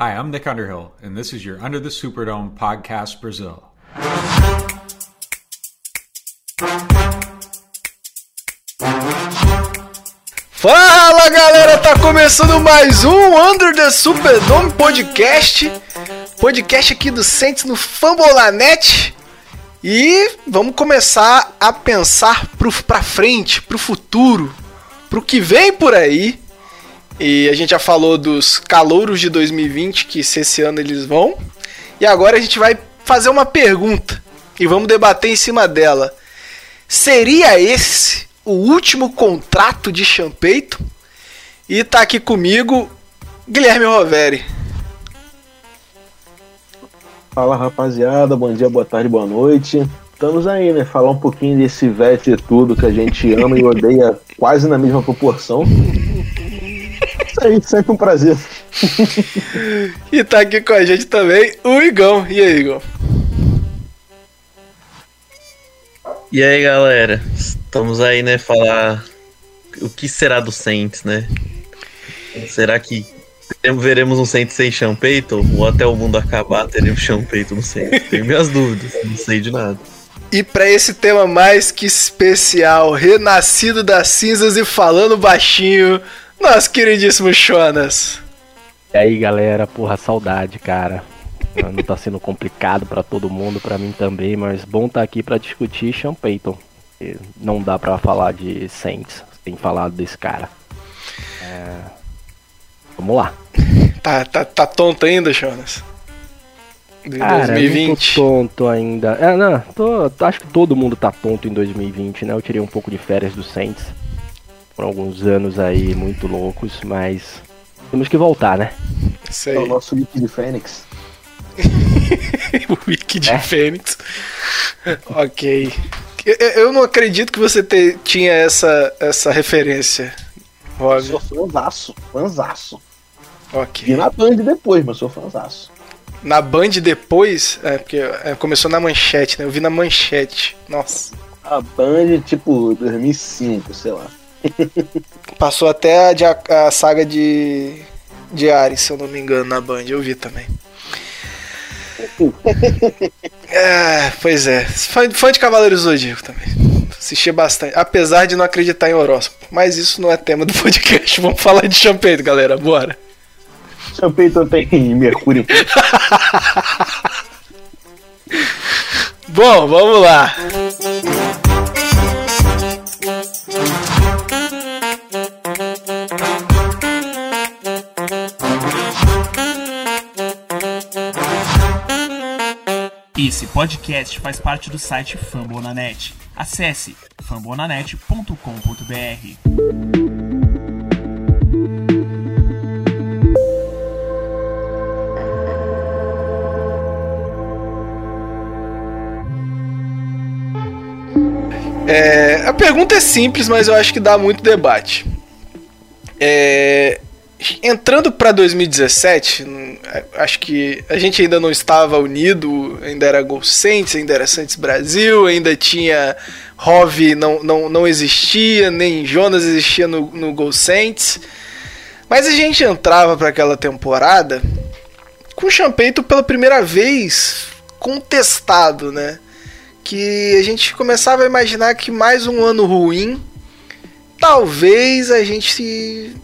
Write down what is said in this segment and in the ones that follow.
Hi, I'm Nick Underhill, and this is your Under the Superdome podcast Brazil. Fala galera, tá começando mais um Under the Superdome podcast. Podcast aqui do Saints no Fambolanet. E vamos começar a pensar pro, pra frente, pro futuro, pro que vem por aí. E a gente já falou dos calouros de 2020, que se esse ano eles vão. E agora a gente vai fazer uma pergunta e vamos debater em cima dela. Seria esse o último contrato de Champeito? E tá aqui comigo Guilherme Roveri. Fala rapaziada, bom dia, boa tarde, boa noite. Estamos aí, né? Falar um pouquinho desse vete tudo que a gente ama e odeia quase na mesma proporção. Isso aí, sempre um prazer. e tá aqui com a gente também o Igão. E aí, Igão? E aí, galera? Estamos aí, né? Falar o que será do Saints, né? Será que veremos um Saints sem Champeito? Ou até o mundo acabar teremos Champeito no Saints? Tenho minhas dúvidas, não sei de nada. E para esse tema mais que especial, renascido das cinzas e falando baixinho, nosso queridíssimo Jonas. E aí, galera, porra, saudade, cara. Não tá sendo complicado para todo mundo, para mim também, mas bom tá aqui para discutir Sean Payton. Não dá para falar de Saints sem falar desse cara. É... Vamos lá. Tá, tá, tá tonto ainda, Jonas? De cara, 2020. tô tonto ainda. É, não, tô, acho que todo mundo tá tonto em 2020, né? Eu tirei um pouco de férias do Saints. Por alguns anos aí muito loucos, mas temos que voltar, né? Sei. É o nosso Wiki de Fênix. o Wiki de é? Fênix. ok. Eu, eu, não acredito que você te, tinha essa, essa referência, Rob. Sou fãzaço, fãzaço. Ok. E na Band depois, mas sou fãzaço. Na Band depois? É, porque é, começou na manchete, né? Eu vi na manchete. Nossa. A Band, tipo, 2005, sei lá. Passou até a, a, saga de, de Ares, se eu não me engano, na Band. Eu vi também. é, pois é. Fã, fã de Cavaleiros do Zodíaco também. Assisti bastante. Apesar de não acreditar em horóscopo. Mas isso não é tema do podcast. Vamos falar de Champeito, galera. Bora. Champeito tem Mercúrio. Bom, vamos lá. Esse podcast faz parte do site Fambonanet. Acesse fambonanet.com.br. É, a pergunta é simples, mas eu acho que dá muito debate. É, entrando para 2017, acho que a gente ainda não estava unido, ainda era Gol Saints, ainda era Santos Brasil, ainda tinha Rove não, não, não existia, nem Jonas existia no, no. Mas a gente entrava para aquela temporada com o Champeito pela primeira vez contestado, né? Que a gente começava a imaginar que mais um ano ruim, talvez a gente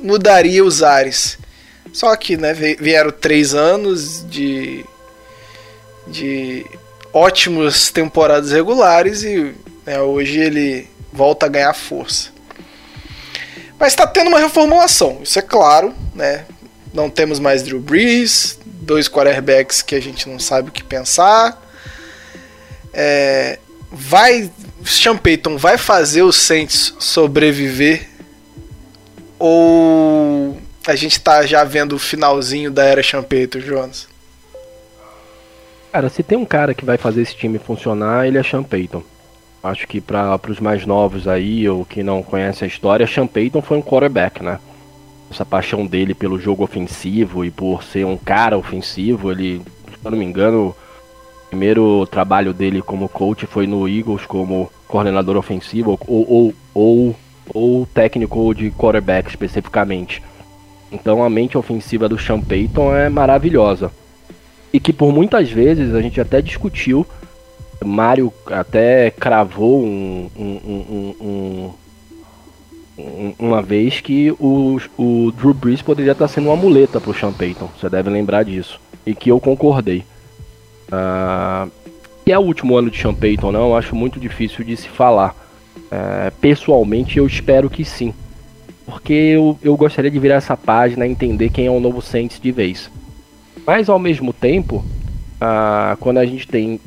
mudaria os ares. Só que, né, vieram três anos de, de ótimas temporadas regulares e né, hoje ele volta a ganhar força. Mas está tendo uma reformulação, isso é claro, né? Não temos mais Drew Brees, dois quarterbacks que a gente não sabe o que pensar. É, vai, Sean Payton vai fazer os Saints sobreviver ou a gente tá já vendo o finalzinho da era Champeito, Jonas? Cara, se tem um cara que vai fazer esse time funcionar, ele é Sean. Acho que para os mais novos aí, ou que não conhecem a história, Sean foi um quarterback, né? Essa paixão dele pelo jogo ofensivo e por ser um cara ofensivo, ele, se eu não me engano, o primeiro trabalho dele como coach foi no Eagles como coordenador ofensivo ou, ou, ou, ou técnico de quarterback especificamente. Então a mente ofensiva do Sean Payton é maravilhosa. E que por muitas vezes a gente até discutiu, Mário até cravou um, um, um, uma vez que o, o Drew Brees poderia estar sendo uma muleta para o Sean Payton. Você deve lembrar disso. E que eu concordei. Uh, é o último ano de Sean Payton, não? Eu acho muito difícil de se falar. Uh, pessoalmente, eu espero que sim. Porque eu, eu gostaria de virar essa página e entender quem é o novo Saints de vez. Mas ao mesmo tempo, uh, quando a gente tem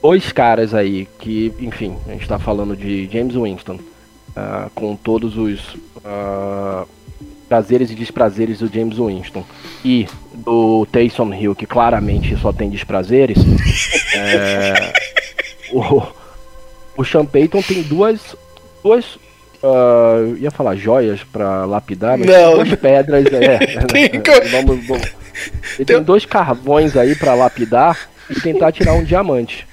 dois caras aí que, enfim, a gente está falando de James Winston, uh, com todos os uh, prazeres e desprazeres do James Winston, e do Taysom Hill, que claramente só tem desprazeres, é, o, o Sean Payton tem duas, duas Uh, ia falar joias para lapidar, mas não. duas pedras. É, tem, vamos, vamos. Ele tem dois carvões aí para lapidar e tentar tirar um diamante.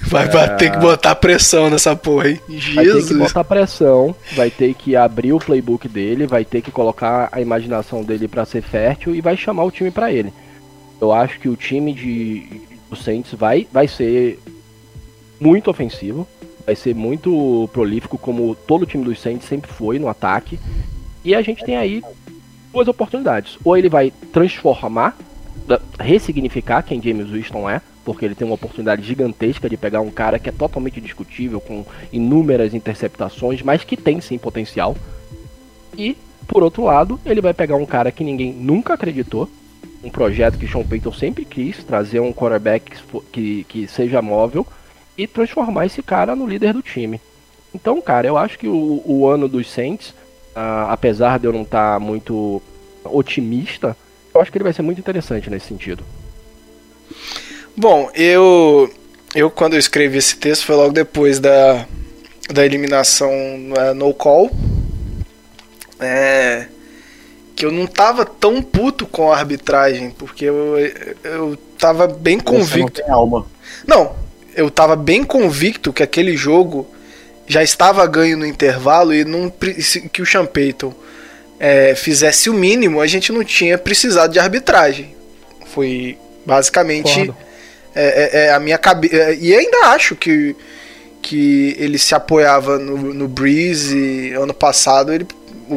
Vai é... ter que botar pressão nessa porra, hein? Jesus. Vai ter que botar pressão, vai ter que abrir o playbook dele, vai ter que colocar a imaginação dele para ser fértil e vai chamar o time para ele. Eu acho que o time de do Saints vai, vai ser muito ofensivo vai ser muito prolífico, como todo o time dos Saints sempre foi no ataque. E a gente tem aí duas oportunidades. Ou ele vai transformar, ressignificar quem James Winston é, porque ele tem uma oportunidade gigantesca de pegar um cara que é totalmente discutível, com inúmeras interceptações, mas que tem sim potencial. E, por outro lado, ele vai pegar um cara que ninguém nunca acreditou, um projeto que Sean Payton sempre quis, trazer um quarterback que, que seja móvel, e transformar esse cara no líder do time. Então, cara, eu acho que o, o ano dos Saints, uh, apesar de eu não estar tá muito otimista, eu acho que ele vai ser muito interessante nesse sentido. Bom, eu eu quando eu escrevi esse texto foi logo depois da, da eliminação uh, no call. É, que eu não tava tão puto com a arbitragem, porque eu, eu tava bem convicto. Não, alma. não, eu estava bem convicto que aquele jogo já estava ganho no intervalo e não, que o Sean Payton é, fizesse o mínimo, a gente não tinha precisado de arbitragem. Foi basicamente é, é, é, a minha cabeça. É, e ainda acho que, que ele se apoiava no, no Breeze ano passado, ele,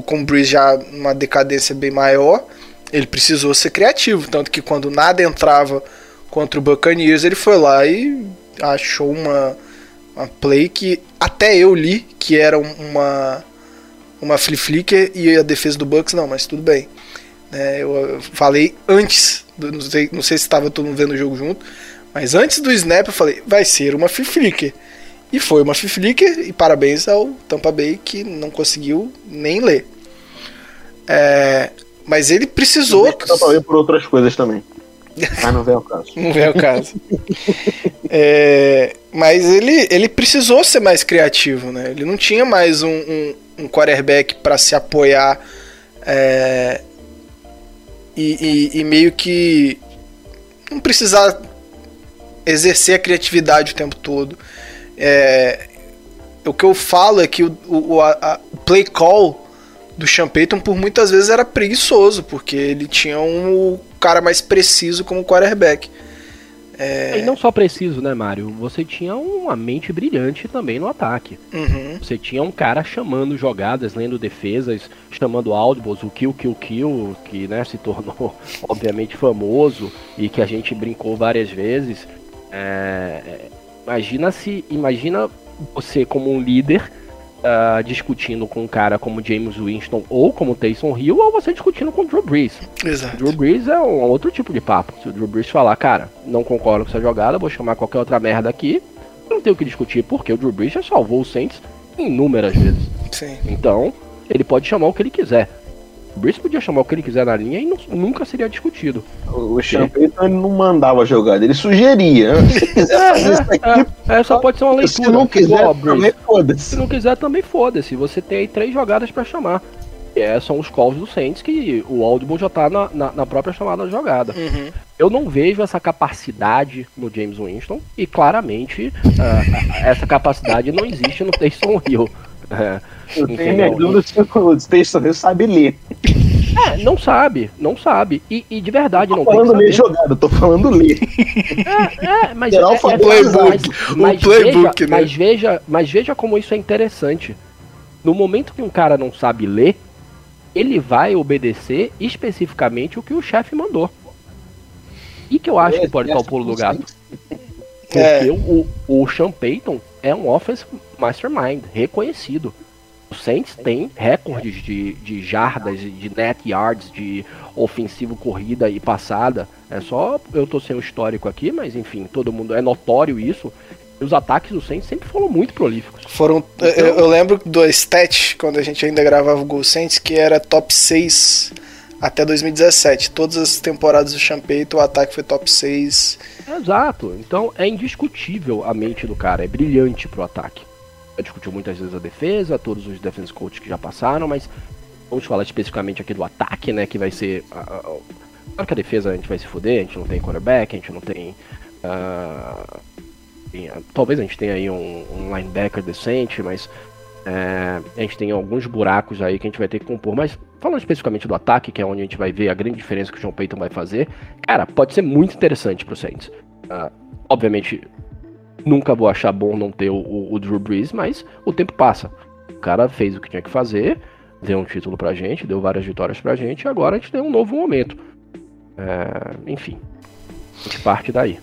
com o Breeze já numa decadência bem maior, ele precisou ser criativo. Tanto que quando nada entrava contra o Buccaneers, ele foi lá e achou uma, uma play que até eu li que era uma uma flip flicker e a defesa do Bucks não, mas tudo bem. É, eu falei antes, não sei, não sei se estava todo mundo vendo o jogo junto, mas antes do snap eu falei, vai ser uma flip flicker. E foi uma flip flicker e parabéns ao Tampa Bay que não conseguiu nem ler. É, mas ele precisou. Tampa Bay por outras coisas também. Mas não vem ao caso. não vem ao caso. é, mas ele, ele precisou ser mais criativo, né? Ele não tinha mais um, um, um quarterback para se apoiar é, e, e, e, meio que não precisar exercer a criatividade o tempo todo. É, o que eu falo é que o, o, a, o play call do Sean Payton por muitas vezes era preguiçoso, porque ele tinha um cara mais preciso como quarterback. É... E não só preciso, né, Mário? Você tinha uma mente brilhante também no ataque. Uhum. Você tinha um cara chamando jogadas, lendo defesas, chamando audibles, o kill, kill, kill, que né, se tornou obviamente famoso e que a gente brincou várias vezes. É... Imagina se, imagina você como um líder uh, discutindo com um cara como James Winston ou como Taysom Hill, ou você discutindo com o Drew Brees. Exato. Drew Brees é um outro tipo de papo. Se o Drew Brees falar, cara, não concordo com essa jogada, vou chamar qualquer outra merda aqui, não tem o que discutir, porque o Drew Brees já salvou o Saints inúmeras vezes. Sim. Então, ele pode chamar o que ele quiser. O Brice podia chamar o que ele quiser na linha e não, nunca seria discutido. O Champeyton não mandava a jogada, ele sugeria. Se quiser fazer isso aqui. É, é, só pode ser uma leitura. Se não quiser, também foda-se. Se não quiser, também foda-se. Você tem aí três jogadas para chamar. É, são os calls do Saints que o Audible já tá na, na, na própria chamada da jogada. Uhum. Eu não vejo essa capacidade no James Winston e claramente uh, essa capacidade não existe no Taysom Hill. É, eu tenho minha dúvida se o Station sabe ler. É, não sabe, não sabe. E, e de verdade não Tô que falando ler jogado, tô falando ler. É, é, mas Geral é, foi é, playbook, mas, mas playbook, veja, né? mas veja, mas veja como isso é interessante. No momento que um cara não sabe ler, ele vai obedecer especificamente o que o chefe mandou. E que eu acho que pode estar o pulo do gato. Porque É. o, o Sean Payton é um offense mastermind, reconhecido. O Saints tem recordes de, de jardas, de net yards, de ofensivo corrida e passada. É só eu tô sem o histórico aqui, mas enfim, todo mundo é notório isso. E os ataques do Saints sempre foram muito prolíficos. Foram. Então- Eu, eu lembro do stat, quando a gente ainda gravava o Gol Saints, que era top 6 até 2017. Todas as temporadas do Champeito, o ataque foi top 6. Exato. Então é indiscutível a mente do cara, é brilhante pro ataque. Discutiu muitas vezes a defesa, todos os defense coaches que já passaram, mas vamos falar especificamente aqui do ataque, né? Que vai ser. Claro que a defesa a gente vai se fuder, a gente não tem quarterback, a gente não tem. ah, tem- talvez a gente tenha aí um, um linebacker decente, mas é, a gente tem alguns buracos aí que a gente vai ter que compor. Mas falando especificamente do ataque, que é onde a gente vai ver a grande diferença que o John Payton vai fazer, cara, pode ser muito interessante pro Saints. Ah, obviamente, nunca vou achar bom não ter o, o- Drew Brees, mas o tempo passa. O cara fez o que tinha que fazer, deu um título pra gente, deu várias vitórias pra gente, e agora a gente tem um novo momento. É, enfim, a gente parte daí.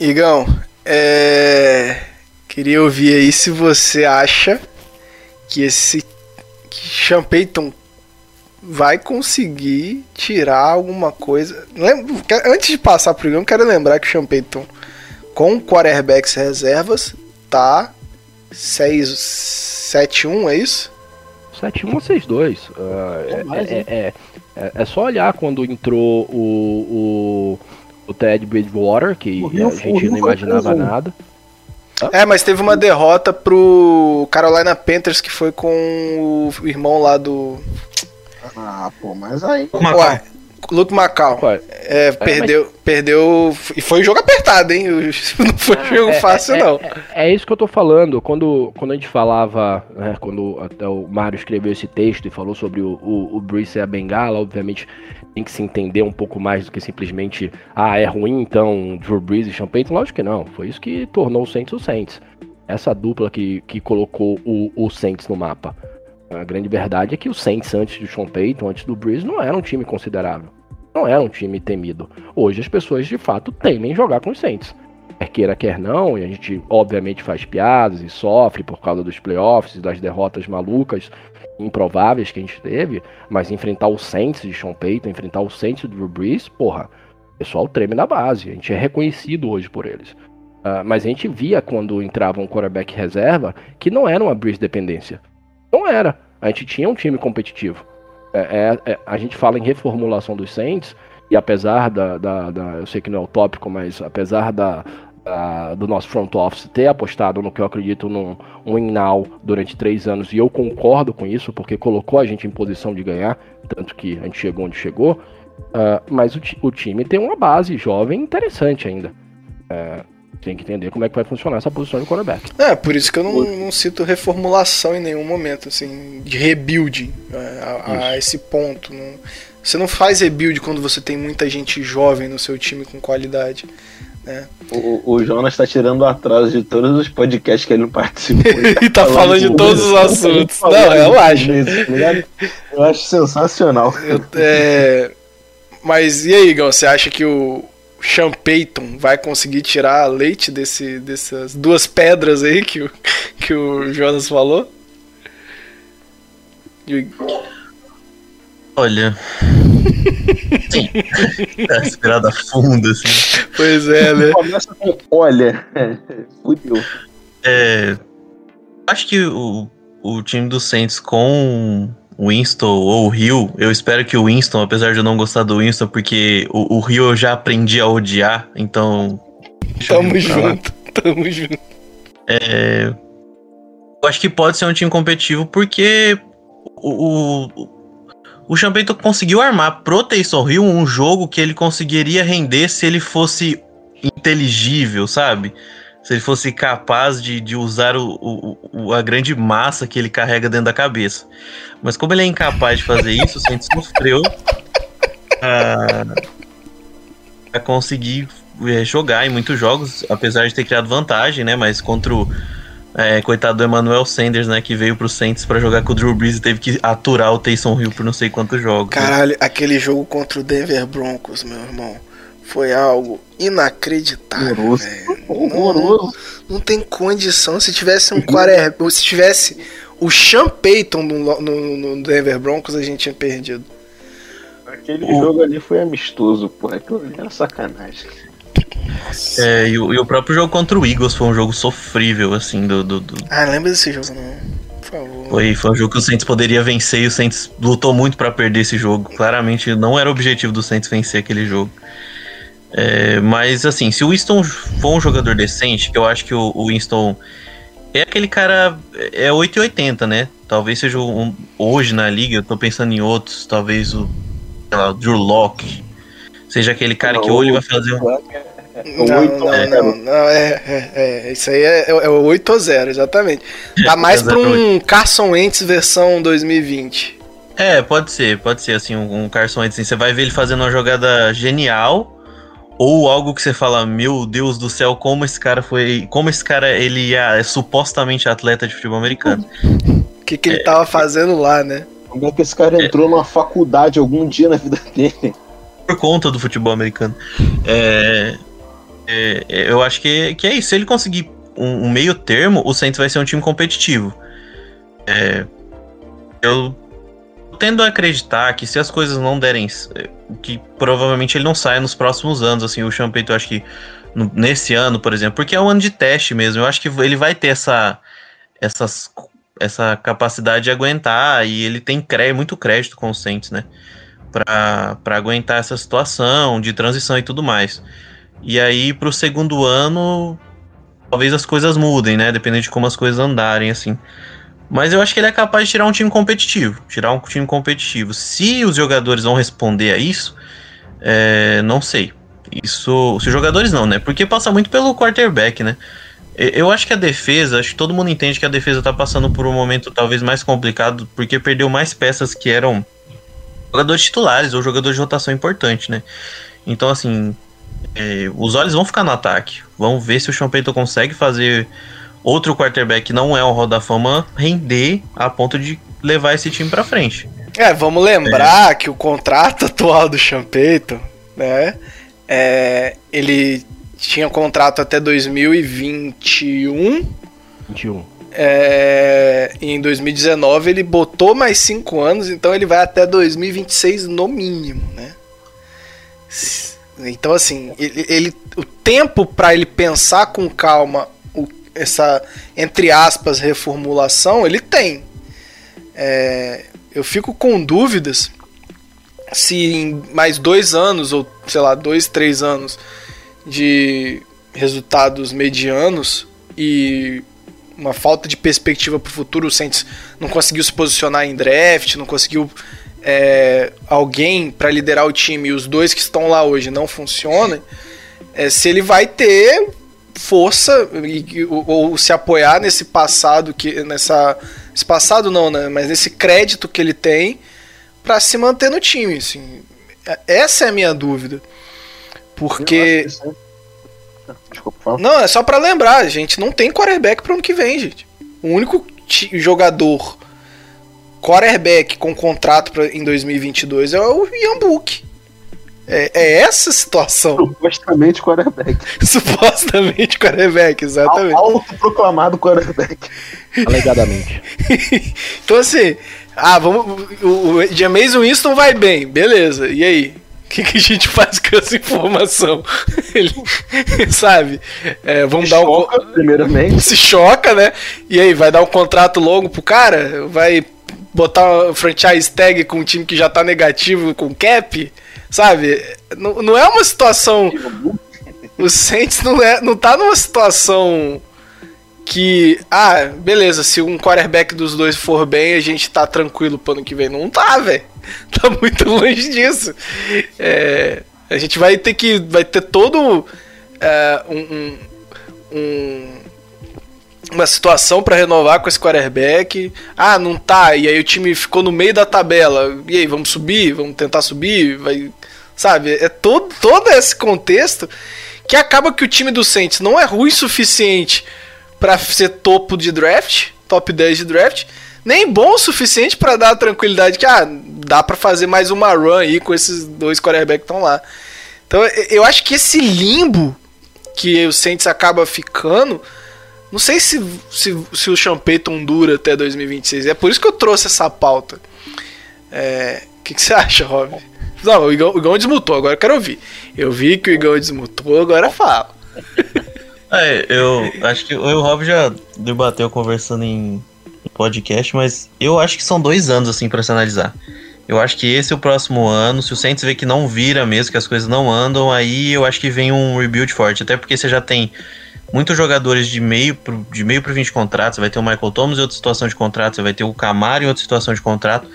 Igão, é... queria ouvir aí se você acha que esse que Sean Payton vai conseguir tirar alguma coisa. Antes de passar pro Igão, quero lembrar que o Sean Payton, com quarterbacks reservas, tá 6-7-1, é isso? 7-1 ou 6-2. ah, É é, é, é- é- só olhar quando entrou o, o, o Ted Bridgewater, que Rio- a o gente não imaginava nada. É, mas teve uma derrota pro Carolina Panthers que foi com o irmão lá do. Ah, pô, mas aí. Ué, Luke Macau. Ué, É, perdeu, perdeu. E foi um jogo apertado, hein? Não foi um jogo é- fácil, é- não. É, é isso que eu tô falando. Quando, quando a gente falava, né, quando até o Mário escreveu esse texto e falou sobre o, o, o Brees e a Bengala, obviamente tem que se entender um pouco mais do que simplesmente, ah, é ruim então Drew Brees e Sean Payton. Lógico que não. Foi isso que tornou o Saints o Saints. Essa dupla que, que colocou o, o Saints no mapa. A grande verdade é que o Saints, antes do Sean Payton, antes do Brees, não era um time considerável. Não era um time temido. Hoje as pessoas de fato temem jogar com os Saints quer queira, quer não, e a gente obviamente faz piadas e sofre por causa dos playoffs e das derrotas malucas, improváveis que a gente teve, mas enfrentar o Saints de Sean Payton, enfrentar o Saints do Drew Brees, porra, o pessoal treme na base, a gente é reconhecido hoje por eles. Ah, mas a gente via quando entrava um quarterback reserva que não era uma Brees dependência. Não era. A gente tinha um time competitivo. É- é- é- a gente fala em reformulação dos Saints, e apesar da, da- da- Eu sei que não é o tópico, mas apesar da, da- do nosso front office ter apostado no que eu acredito num um now durante três anos, e eu concordo com isso, porque colocou a gente em posição de ganhar, tanto que a gente chegou onde chegou. ah, mas o, o time tem uma base jovem interessante ainda. É, tem que entender como é que vai funcionar essa posição de quarterback. É, por isso que eu não, não cito reformulação em nenhum momento, assim, de rebuilding é, a, a esse ponto. não- você não faz rebuild quando você tem muita gente jovem no seu time com qualidade. O, o Jonas tá tirando o atraso de todos os podcasts que ele não participou. E tá falando de todos os assuntos. Não, relaxa. Isso, tá? Eu acho sensacional. Eu- é, Mas e aí, Gão, você acha que o Sean Payton vai conseguir tirar leite desse, dessas duas pedras aí que o, que o Jonas falou? E- Olha. Sim. Tá respirada fundo, assim. Pois é, né? Começa com olha. Fudeu. É, acho que o, o time do Saints com Winston ou o Rio, eu espero que o Winston, apesar de eu não gostar do Winston, porque o, o Rio eu já aprendi a odiar, então. Tamo junto, tamo junto. É, eu acho que pode ser um time competitivo porque o, o, o Champeito conseguiu armar pro Taysom Hill um jogo que ele conseguiria render se ele fosse inteligível, sabe? Se ele fosse capaz de, de usar o, o, o, a grande massa que ele carrega dentro da cabeça. Mas como ele é incapaz de fazer isso, o Saints sofreu a, a conseguir é, jogar em muitos jogos, apesar de ter criado vantagem, né? Mas contra o é, coitado do Emmanuel Sanders, né? Que veio pro Saints para jogar com o Drew Brees e teve que aturar o Taysom Hill por não sei quantos jogos. Né? Caralho, né? aquele jogo contra o Denver Broncos, meu irmão. Foi algo inacreditável. Horroroso. Horroroso. Não, não, tem condição. Se tivesse um quarterback. se tivesse o Sean Payton no, no, no, Denver Broncos, a gente tinha perdido. Aquele o... jogo ali foi amistoso. Aquilo ali era sacanagem. É, e o, e o, próprio jogo contra o Eagles foi um jogo sofrível, assim, do. do, do... Ah, lembra desse jogo, não? Por favor. Foi, foi um jogo que o Saints poderia vencer e o Saints lutou muito para perder esse jogo. Claramente não era o objetivo do Saints vencer aquele jogo. É, mas assim, se o Winston for um jogador decente, que eu acho que o, o Winston é aquele cara. É 880, né? Talvez seja um, hoje na liga, eu tô pensando em outros, talvez o, lá, o Drew Locke. Seja aquele cara que ou ele vai fazer um. Não, não, não, não, é, é, é, isso aí é, é o 8 ou 0, exatamente. Tá mais pra um Carson Wentz versão 2020. É, pode ser, pode ser assim, um, um Carson Wentz. Assim, você vai ver ele fazendo uma jogada genial, ou algo que você fala, meu Deus do céu, como esse cara foi. Como esse cara ele é, é supostamente atleta de futebol americano. O que, que ele é, tava fazendo lá, né? Como é que esse cara entrou é, numa faculdade algum dia na vida dele? Por conta do futebol americano. É, é, eu acho que, que é isso. Se ele conseguir um, um, meio termo, o Saints vai ser um time competitivo. É, eu tendo a acreditar que se as coisas não derem. que provavelmente ele não saia nos próximos anos. Assim, o Champeito, eu acho que no, nesse ano, por exemplo, porque é um ano de teste mesmo. Eu acho que ele vai ter essa, essas, essa capacidade de aguentar e ele tem cré, muito crédito com o Saints, né? Para aguentar essa situação de transição e tudo mais. E aí, pro segundo ano, talvez as coisas mudem, né? Dependendo de como as coisas andarem, assim. Mas eu acho que ele é capaz de tirar um time competitivo. Tirar um time competitivo. Se os jogadores vão responder a isso, é, não sei. Isso. Se os jogadores não, né? Porque passa muito pelo quarterback, né? Eu acho que a defesa, acho que todo mundo entende que a defesa tá passando por um momento talvez mais complicado, porque perdeu mais peças que eram jogadores titulares ou jogadores de rotação importante, né? Então, assim, é, os olhos vão ficar no ataque. Vamos ver se o Sean consegue fazer outro quarterback que não é o Hall da Fama render a ponto de levar esse time para frente. É, vamos lembrar é. que o contrato atual do Payton, né, é, ele tinha contrato até 2021. 21. É, em 2019 ele botou mais 5 anos, então ele vai até 2026 no mínimo, né? Então, assim, ele, ele o tempo para ele pensar com calma essa, entre aspas, reformulação, ele tem. É, eu fico com dúvidas se em mais dois anos, ou sei lá, dois, três anos de resultados medianos e uma falta de perspectiva para o futuro, o Saints não conseguiu se posicionar em draft, não conseguiu é, alguém para liderar o time e os dois que estão lá hoje não funcionam, é, se ele vai ter força e, ou, ou, se apoiar nesse passado que nessa esse passado não, né, mas nesse crédito que ele tem para se manter no time, assim. Essa é a minha dúvida. Porque Desculpa, não, é só para lembrar, a gente não tem quarterback para ano que vem, gente. O único jogador quarterback com contrato pra, em 2022 é o Ian Book. É, é essa a situação. Supostamente quarterback. Supostamente quarterback, exatamente. Autoproclamado quarterback. Alegadamente. então assim, ah, vamos. O, o James Winston vai bem, beleza. E aí? O que, que, a gente faz com essa informação? Ele, sabe? É, vamos se dar um. Choca, primeiramente. Se choca, né? E aí, vai dar um contrato longo pro cara? Vai botar um franchise tag com um time que já tá negativo com cap, sabe? Não, não é uma situação. O Saints não, é, não tá numa situação que, ah, beleza, se um quarterback dos dois for bem, a gente tá tranquilo pro ano que vem. Não tá, velho. Tá muito longe disso. É, a gente vai ter que. Vai ter todo é, um, um um- uma situação pra renovar com esse quarterback. Ah, não tá. E aí o time ficou no meio da tabela. E aí, vamos subir? Vamos tentar subir? Vai, sabe? É todo, todo esse contexto que acaba que o time do Saints não é ruim o suficiente pra ser topo de draft, top 10 de draft, nem bom o suficiente pra dar a tranquilidade que ah, dá pra fazer mais uma run aí com esses dois quarterbacks que estão lá. Então eu acho que esse limbo que o Saints acaba ficando, não sei se, se, se o Sean Payton dura até 2026. É por isso que eu trouxe essa pauta. É, O que, que você acha, Rob? Não, o Igão, o Igão desmutou, agora eu quero ouvir. Eu vi que o Igão desmutou, agora fala. É, eu acho que eu e o Rob já debateu conversando em podcast, mas eu acho que são dois anos assim pra se analisar. Eu acho que esse é o próximo ano. Se o Saints vê que não vira mesmo, que as coisas não andam, aí eu acho que vem um rebuild forte. Até porque você já tem muitos jogadores de meio pro, de meio pro 20 contratos. Você vai ter o Michael Thomas em outra situação de contrato, você vai ter o Camaro em outra situação de contrato.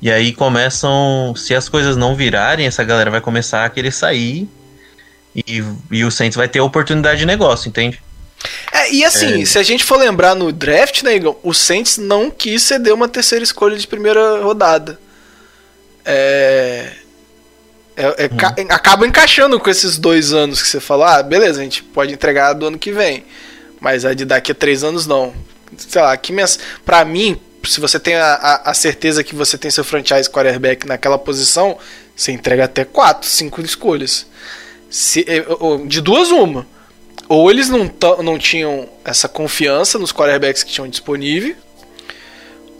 E aí começam, se as coisas não virarem, essa galera vai começar a querer sair. E, e o Saints vai ter oportunidade de negócio, entende? É, e assim, se a gente for lembrar no draft, né, Igão, o Saints não quis ceder uma terceira escolha de primeira rodada. É. é- é ca- acaba encaixando com esses dois anos que você falou. Ah, beleza, a gente pode entregar do ano que vem. Mas a de daqui a três anos não. Sei lá, que minhas, pra mim, se você tem a, a, a certeza que você tem seu franchise quarterback naquela posição, você entrega até quatro, cinco escolhas. Se, ou- de duas, uma. Ou eles não, não tinham essa confiança nos quarterbacks que tinham disponível,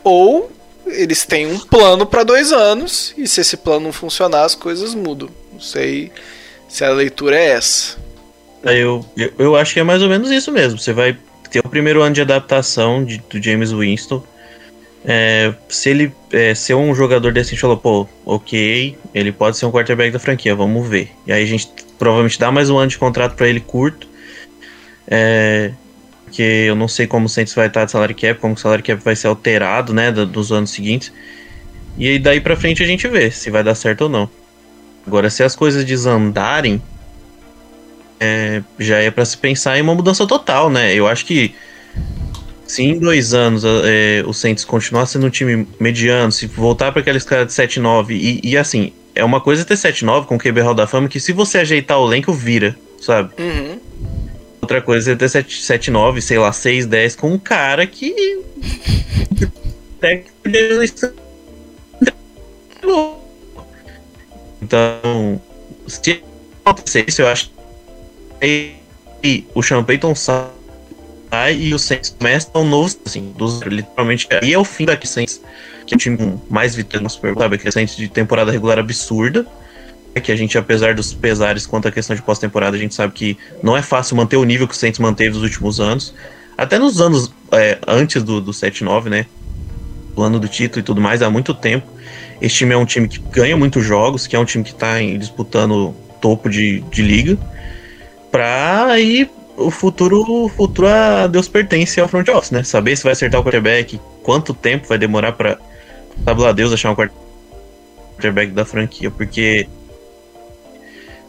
ou eles têm um plano para dois anos, e se esse plano não funcionar, as coisas mudam. Não sei se a leitura é essa. Aí Eu, eu, eu acho que é mais ou menos isso mesmo. Você vai ter o primeiro ano de adaptação de, do James Winston. É, se ele é, ser um jogador desse, a gente falou, pô, ok, ele pode ser um quarterback da franquia, vamos ver. E aí a gente provavelmente dá mais um ano de contrato pra ele curto. É, que eu não sei como o Saints vai estar de salary cap, como o salary cap vai ser alterado, né, do- dos anos seguintes. E aí daí pra frente a gente vê se vai dar certo ou não. Agora, se as coisas desandarem, é, já é pra se pensar em uma mudança total, né? Eu acho que se em dois anos é, o Saints continuar sendo um time mediano, se voltar para aquela escala de 7-9, e, e assim, é uma coisa ter 7-9 com o QB Hall da Fama, que se você ajeitar o elenco, vira, sabe? Uhum. Outra coisa é ter 7-9, sei lá, 6-10 com um cara que. Então, se acontecer isso, eu acho que o Sean Payton sai e o Saints começa um novo, assim, do zero, literalmente. E é o fim daqui Saints, que é o time mais vitórias no Super sabe? Aquele Saints de temporada regular absurda. É que a gente, apesar dos pesares quanto à questão de pós-temporada, a gente sabe que não é fácil manter o nível que o Saints manteve nos últimos anos. Até nos anos é, antes do, do 7-9, né? O ano do título e tudo mais, há muito tempo. Esse time é um time que ganha muitos jogos, que é um time que está disputando topo de, de liga. Pra aí o futuro, o futuro a Deus pertence ao front office, né? Saber se vai acertar o quarterback, quanto tempo vai demorar pra tabular Deus achar um quarterback da franquia, porque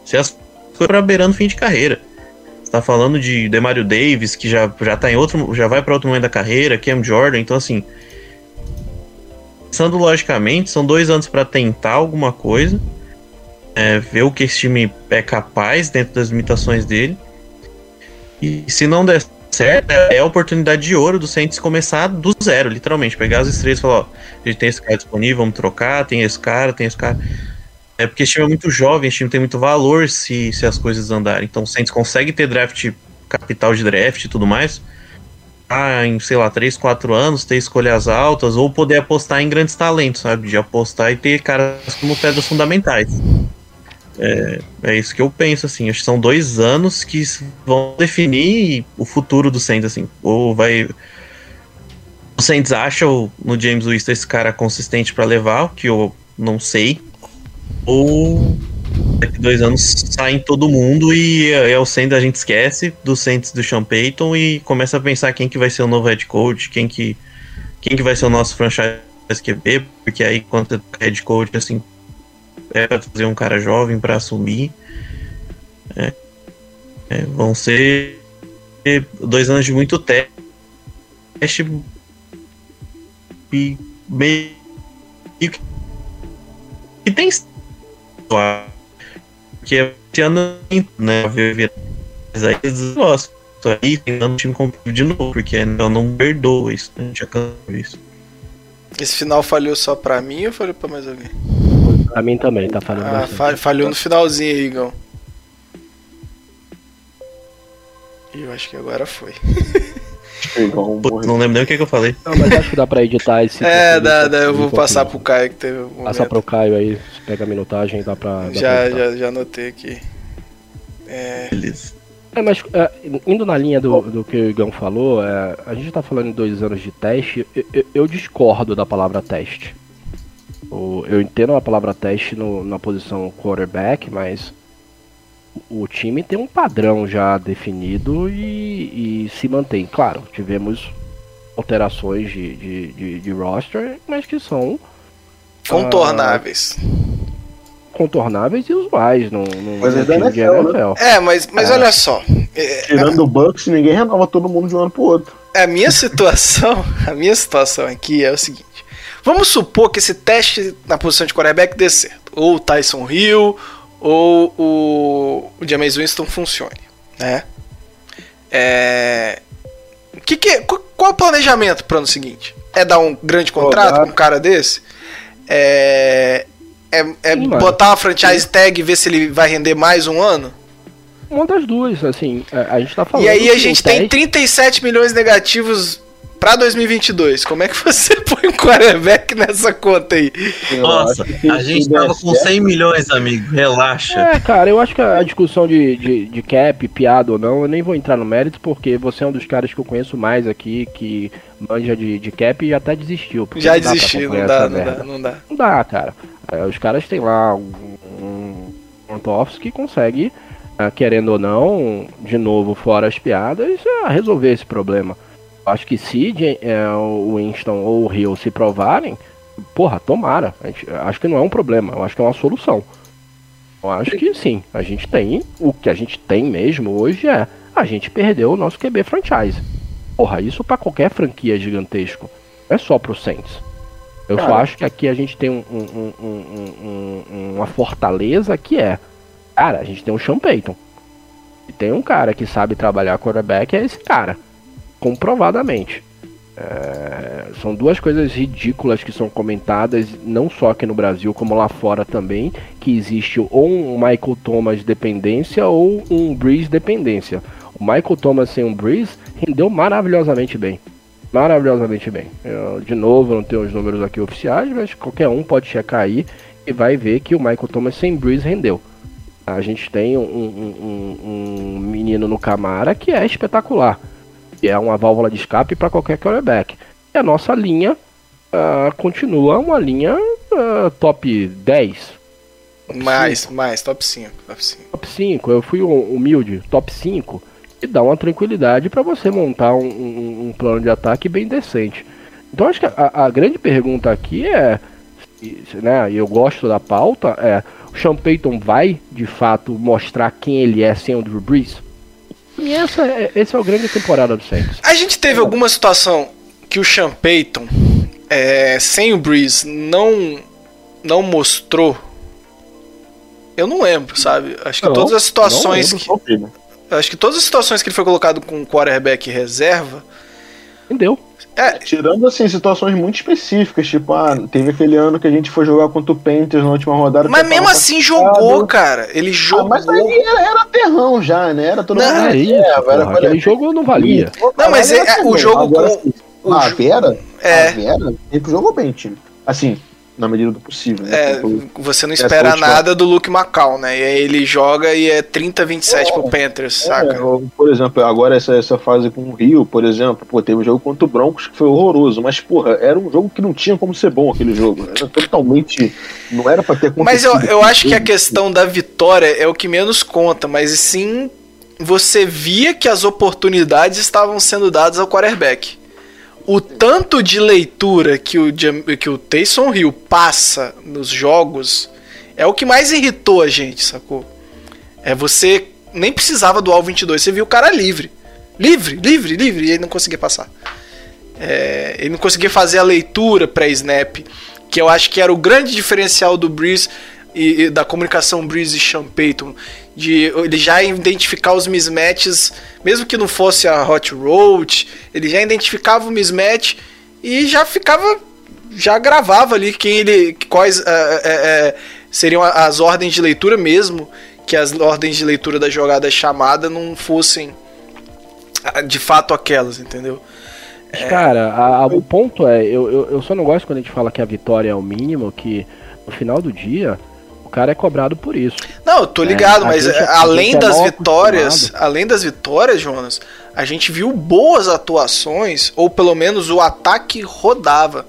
se as pra beirando fim de carreira. Você tá falando de Demario Davis, que já, já tá em outro. já vai para outro momento da carreira, Cam Jordan, então assim. Pensando logicamente, são dois anos para tentar alguma coisa. é, ver o que esse time é capaz dentro das limitações dele. E se não der certo, é a oportunidade de ouro do Saints começar do zero, literalmente. Pegar as estrelas e falar, ó, a gente tem esse cara disponível, vamos trocar, tem esse cara, tem esse cara. É porque esse time é muito jovem, esse time tem muito valor se, se as coisas andarem. Então o Saints consegue ter draft, capital de draft e tudo mais. Ah, em, sei lá, 3, 4 anos, ter escolhas altas, ou poder apostar em grandes talentos, sabe? De apostar e ter caras como pedras fundamentais. É, é isso que eu penso, assim. Acho que são dois anos que vão definir o futuro do Saints, assim. Ou vai. O Saints acha no James Winston esse cara consistente para levar, que eu não sei. Ou daqui dois anos saem todo mundo e é, o Saints a gente esquece do Saints do Sean Payton e começa a pensar quem que vai ser o novo head coach, quem que, quem que vai ser o nosso franchise QB, porque aí quando é head coach, assim, é pra trazer um cara jovem para assumir. É, é, vão ser dois anos de muito teste e meio que e tem que esse ano né mas aí eles gostam aí tentando o time competitivo de novo porque eu não perdoa isso né? já isso esse final falhou só pra mim ou falhou pra mais alguém? Pra mim também, tá falhando ah, bastante. falhou no finalzinho aí, Igão. Eu acho que agora foi. não lembro nem o que, que, eu falei. Não, mas acho que dá pra editar esse. É, dá, dá. Eu vou passar pro Caio que teve. Um Passar pro Caio aí, pega a minutagem, dá pra. Dá já, pra já, já anotei aqui. É. Beleza. É, mas é, indo na linha do, do que o Igão falou, é, a gente tá falando em dois anos de teste, eu, eu, eu discordo da palavra teste. Eu, eu entendo a palavra teste no, na posição quarterback, mas o time tem um padrão já definido e, e se mantém. Claro, tivemos alterações de, de, de, de roster, mas que são contornáveis. Uh, contornáveis e usuais no, no, mas time NFL, de NFL. Né? É, mas, mas é. olha só. É, Tirando o Bucks, ninguém renova todo mundo de um ano pro outro. A minha situação, a minha situação aqui é o seguinte. Vamos supor que esse teste na posição de quarterback dê certo. Ou o Tyson Hill, ou o, o James Winston funcione, né? É... Que que, qual, é o planejamento pro ano seguinte? É dar um grande contrato com um cara desse? É, é, é Sim, botar uma franchise tag e ver se ele vai render mais um ano? Uma das duas, assim, a, gente tá falando. E aí a gente tem 37 milhões negativos pra 2022. Como é que você põe um quarterback nessa conta aí? Nossa, a gente tava com 100 milhões, amigo. Relaxa. É, cara, eu acho que a discussão de, de, de cap, piada ou não, eu nem vou entrar no mérito, porque você é um dos caras que eu conheço mais aqui, que manja de, de cap e já até desistiu. Já desistiu, não dá, não dá, não dá. Não dá, cara. É, os caras têm lá um, um office que consegue, uh, querendo ou não, de novo, fora as piadas, uh, resolver esse problema. Acho que se uh, o Winston ou o Hill se provarem, porra, tomara. Gente, acho que não é um problema, eu acho que é uma solução. Eu acho que sim, a gente tem, o que a gente tem mesmo hoje é, a gente perdeu o nosso QB franchise. Porra, isso para qualquer franquia gigantesco, não é só pro Saints. Eu Cara. só acho que aqui a gente tem um, um, um, uma fortaleza que é. Cara, a gente tem um Sean Payton. E tem um cara que sabe trabalhar quarterback, é esse cara. Comprovadamente. É, são duas coisas ridículas que são comentadas, não só aqui no Brasil, como lá fora também, que existe ou um Michael Thomas dependência ou um Breeze dependência. O Michael Thomas sem um Breeze rendeu maravilhosamente bem maravilhosamente bem. Eu, de novo, não tenho os números aqui oficiais, mas qualquer um pode checar aí e vai ver que o Michael Thomas sem Breeze rendeu. A gente tem um, um, um, um menino no Camara que é espetacular. É uma válvula de escape para qualquer quarterback. E a nossa linha uh, continua uma linha uh, top 10. Top mais, 5. mais, top 5, top 5. Top 5, eu fui humilde, top 5 e dá uma tranquilidade para você montar um, um, um, plano de ataque bem decente. Então acho que a, a grande pergunta aqui é, né, e eu gosto da pauta, é o Sean Payton vai de fato mostrar quem ele é sem o Drew Brees? E essa, é, essa é a grande temporada do Saints. A gente teve alguma situação que o Sean Payton, é, sem o Brees, não, não mostrou eu não lembro, sabe? Acho que não, todas as situações que. Acho que todas as situações que ele foi colocado com quarterback reserva. Entendeu? É. Tirando assim, situações muito específicas, tipo, ah, teve aquele ano que a gente foi jogar contra o Panthers na última rodada. Mas mesmo assim jogou, cara. Ele jogou. Ah, mas aí era, era terrão já, né? Era todo não, mundo. É isso, era, era, aquele jogo não valia. Não, mas é, o jogo Agora, com. Assim, o a Vera, é. a Vera, ele jogou bem, time. Assim, na medida do possível. Né? É, tipo, você não espera nada do Luke Macau, né? E aí ele joga e é 30-27 é, pro Panthers, é, saca? Por exemplo, agora essa, essa fase com o Rio, por exemplo, pô, teve um jogo contra o Broncos que foi horroroso, mas, porra, era um jogo que não tinha como ser bom aquele jogo. Era totalmente. Não era pra ter acontecido. Mas eu, eu acho que a questão da vitória é o que menos conta, mas sim você via que as oportunidades estavam sendo dadas ao quarterback o tanto de leitura que o, que o Taysom Hill passa nos jogos é o que mais irritou a gente, sacou? É você nem precisava do Al 22, você viu o cara livre. livre, livre, livre, e ele não conseguia passar. É, ele não conseguia fazer a leitura pré-snap, que eu acho que era o grande diferencial do Breeze e, e da comunicação Breeze e Sean Payton, de ele já identificar os mismatches, mesmo que não fosse a hot road, ele já identificava o mismatch e já ficava, já gravava ali quem ele, quais é, é, seriam as ordens de leitura mesmo, que as ordens de leitura da jogada chamada não fossem de fato aquelas, entendeu? É... Cara, a, a, o ponto é, eu, eu, eu, só não gosto quando a gente fala que a vitória é o mínimo, que no final do dia cara é cobrado por isso. Não, eu tô ligado, é, mas gente, além das é vitórias, além das vitórias, Jonas, a gente viu boas atuações, ou pelo menos o ataque rodava.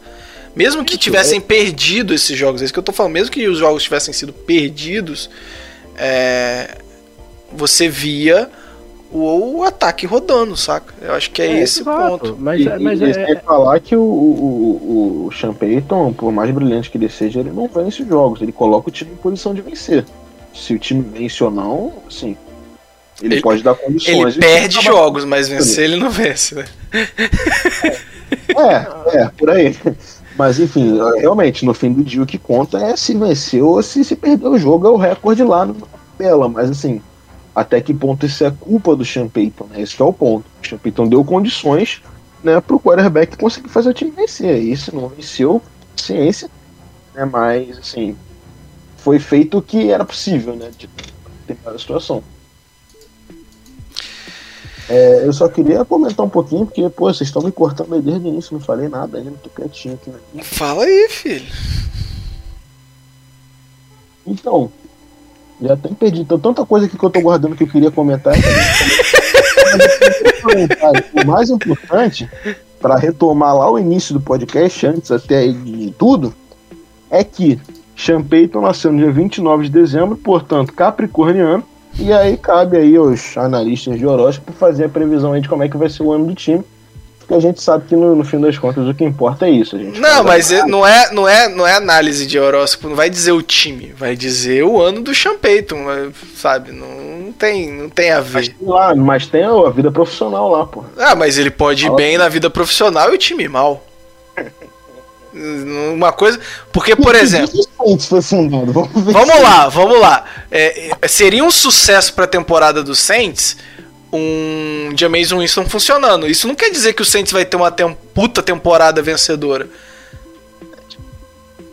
Mesmo que tivessem é... perdido esses jogos, é isso que eu tô falando, mesmo que os jogos tivessem sido perdidos, é, você via o, o, ataque rodando, saca? Eu acho que é, é esse o ponto. Mas, e, mas e é, é... falar que o, o, o Sean Payton, por mais brilhante que ele seja, ele não vence jogos, ele coloca o time em posição de vencer. Se o time vence ou não, assim, ele, ele pode dar condições. Ele perde jogos, mas vencer ele não vence, né? É, é, por aí. Mas enfim, realmente, no fim do dia o que conta é se venceu ou se se perdeu o jogo, é o recorde lá na tabela. Mas assim, até que ponto isso é culpa do Sean Payton, né? Esse é o ponto. O Sean Payton deu condições né, para o quarterback conseguir fazer o time vencer. E se não venceu, ciência, né? Mas assim, foi feito o que era possível, né? De a situação. É, eu só queria comentar um pouquinho, porque, pô, vocês estão me cortando aí desde o início, não falei nada ainda, tô quietinho aqui. Né? Fala aí, filho. Então, já até perdi. Então, tanta coisa aqui que eu tô guardando que eu queria comentar. o mais importante, para retomar lá o início do podcast, antes até de tudo, é que Sean Payton nasceu no dia 29 de dezembro, portanto, capricorniano, e aí cabe aí aos analistas de horóscopo fazer a previsão aí de como é que vai ser o ano do time. Porque a gente sabe que no, no fim das contas o que importa é isso. gente não, mas é, não, é, não, é, não é análise de horóscopo, não vai dizer o time, vai dizer o ano do Sean Payton, sabe? Não, não, tem, não tem a ver. Mas tem, lá, mas tem a vida profissional lá, pô. Ah, mas ele pode ir Fala bem na vida profissional e o time mal. Uma coisa. Porque, por exemplo. Foi fundado. Vamos, lá, vamos lá. É, seria um sucesso para a temporada do Saints um Jameson Winston funcionando. Isso não quer dizer que o Saints vai ter uma tem puta temporada vencedora.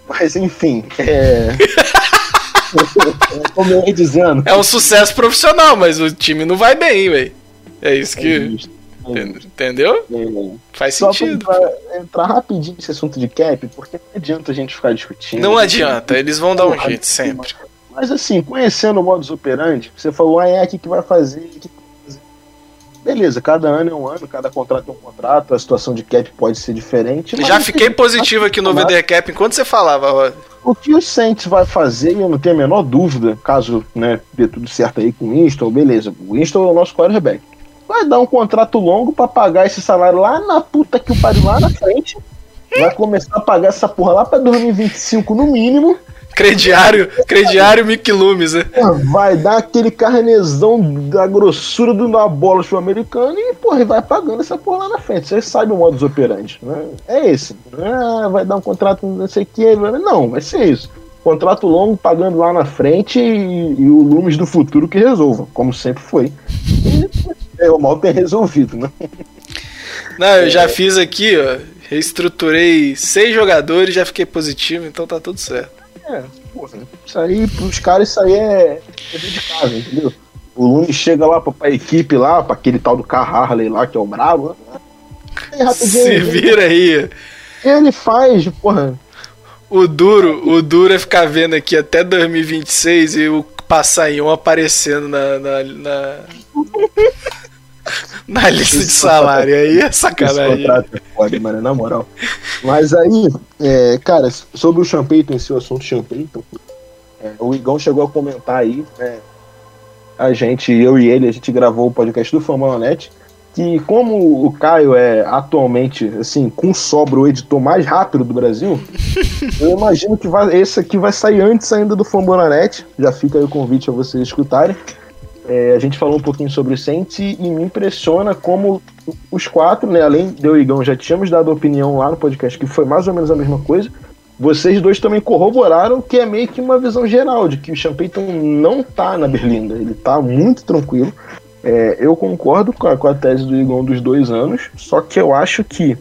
Mas enfim, é. Como eu ia dizendo. É um sucesso profissional, mas o time não vai bem, velho. É isso que. É Entendeu? É. Faz Só sentido. Entrar rapidinho nesse assunto de cap, porque não adianta a gente ficar discutindo. Não adianta, eles vão dar um jeito sempre. Mas assim, conhecendo o modus operandi, você falou, ah, é aqui que vai fazer, que fazer. Beleza, cada ano é um ano, cada contrato é um contrato, a situação de cap pode ser diferente. Já fiquei positivo aqui no VD Cap enquanto você falava, Rod. O que o Saints vai fazer, eu não tenho a menor dúvida, caso né, dê tudo certo aí com o Winston, beleza. O Winston é o nosso quarterback vai dar um contrato longo para pagar esse salário lá na puta que o pariu lá na frente. Vai começar a pagar essa porra lá pra 2025 no mínimo. Crediário, crediário Mick Loomis, né? Vai dar aquele carnezão da grossura do na bola sul-americana e, porra, vai pagando essa porra lá na frente. Você sabe o modus operandi, né? É esse. Ah, vai dar um contrato não sei o que. Não, vai ser isso. Contrato longo pagando lá na frente e, e o Loomis do futuro que resolva, como sempre foi. E, é, o mal tem resolvido, né? Não, eu já fiz aqui, ó. Reestruturei seis jogadores, já fiquei positivo, então tá tudo certo. É, porra, isso aí, pros caras, isso aí é, é de casa, entendeu? O Lune chega lá pra, pra equipe lá, pra aquele tal do Carr lá, que é o brabo, né? Se vira aí. Ele faz, porra. O duro, o duro é ficar vendo aqui até 2026 e o passarinho aparecendo na, na, na, na lista de salário. Aí é sacanagem. É pode, mano, na moral. Mas aí, é, cara, sobre o Champeyton, esse assunto Champeyton, é, o Igão chegou a comentar aí, né, a gente, eu e ele, a gente gravou o podcast do Famalanet, que como o Caio é atualmente, assim, com sobra o editor mais rápido do Brasil, eu imagino que vai, esse aqui vai sair antes ainda do Fambonanet, já fica aí o convite a vocês escutarem. É, a gente falou um pouquinho sobre o Saints e, me impressiona como os quatro, né, além de eu e Igão, já tínhamos dado opinião lá no podcast que foi mais ou menos a mesma coisa. Vocês dois também corroboraram que é meio que uma visão geral de que o Sean Payton não tá na Berlinda, ele tá muito tranquilo. É, eu concordo com a, com a tese do Igor dos dois anos, só que eu acho que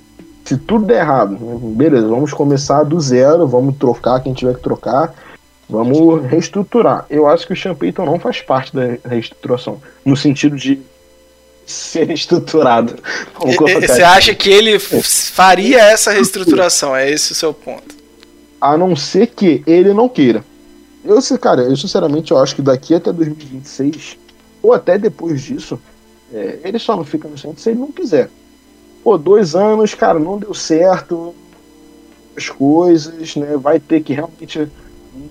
se tudo der errado, beleza, vamos começar do zero, vamos trocar quem tiver que trocar, vamos reestruturar. Eu acho que o Sean Payton não faz parte da reestruturação, no sentido de ser reestruturado. Você acha que ele faria essa reestruturação? É esse o seu ponto? A não ser que ele não queira. Eu, cara, eu sinceramente eu acho que daqui até 2026 ou até depois disso, é, ele só não fica no centro se ele não quiser. Pô, dois anos, cara, não deu certo as coisas, né? Vai ter que realmente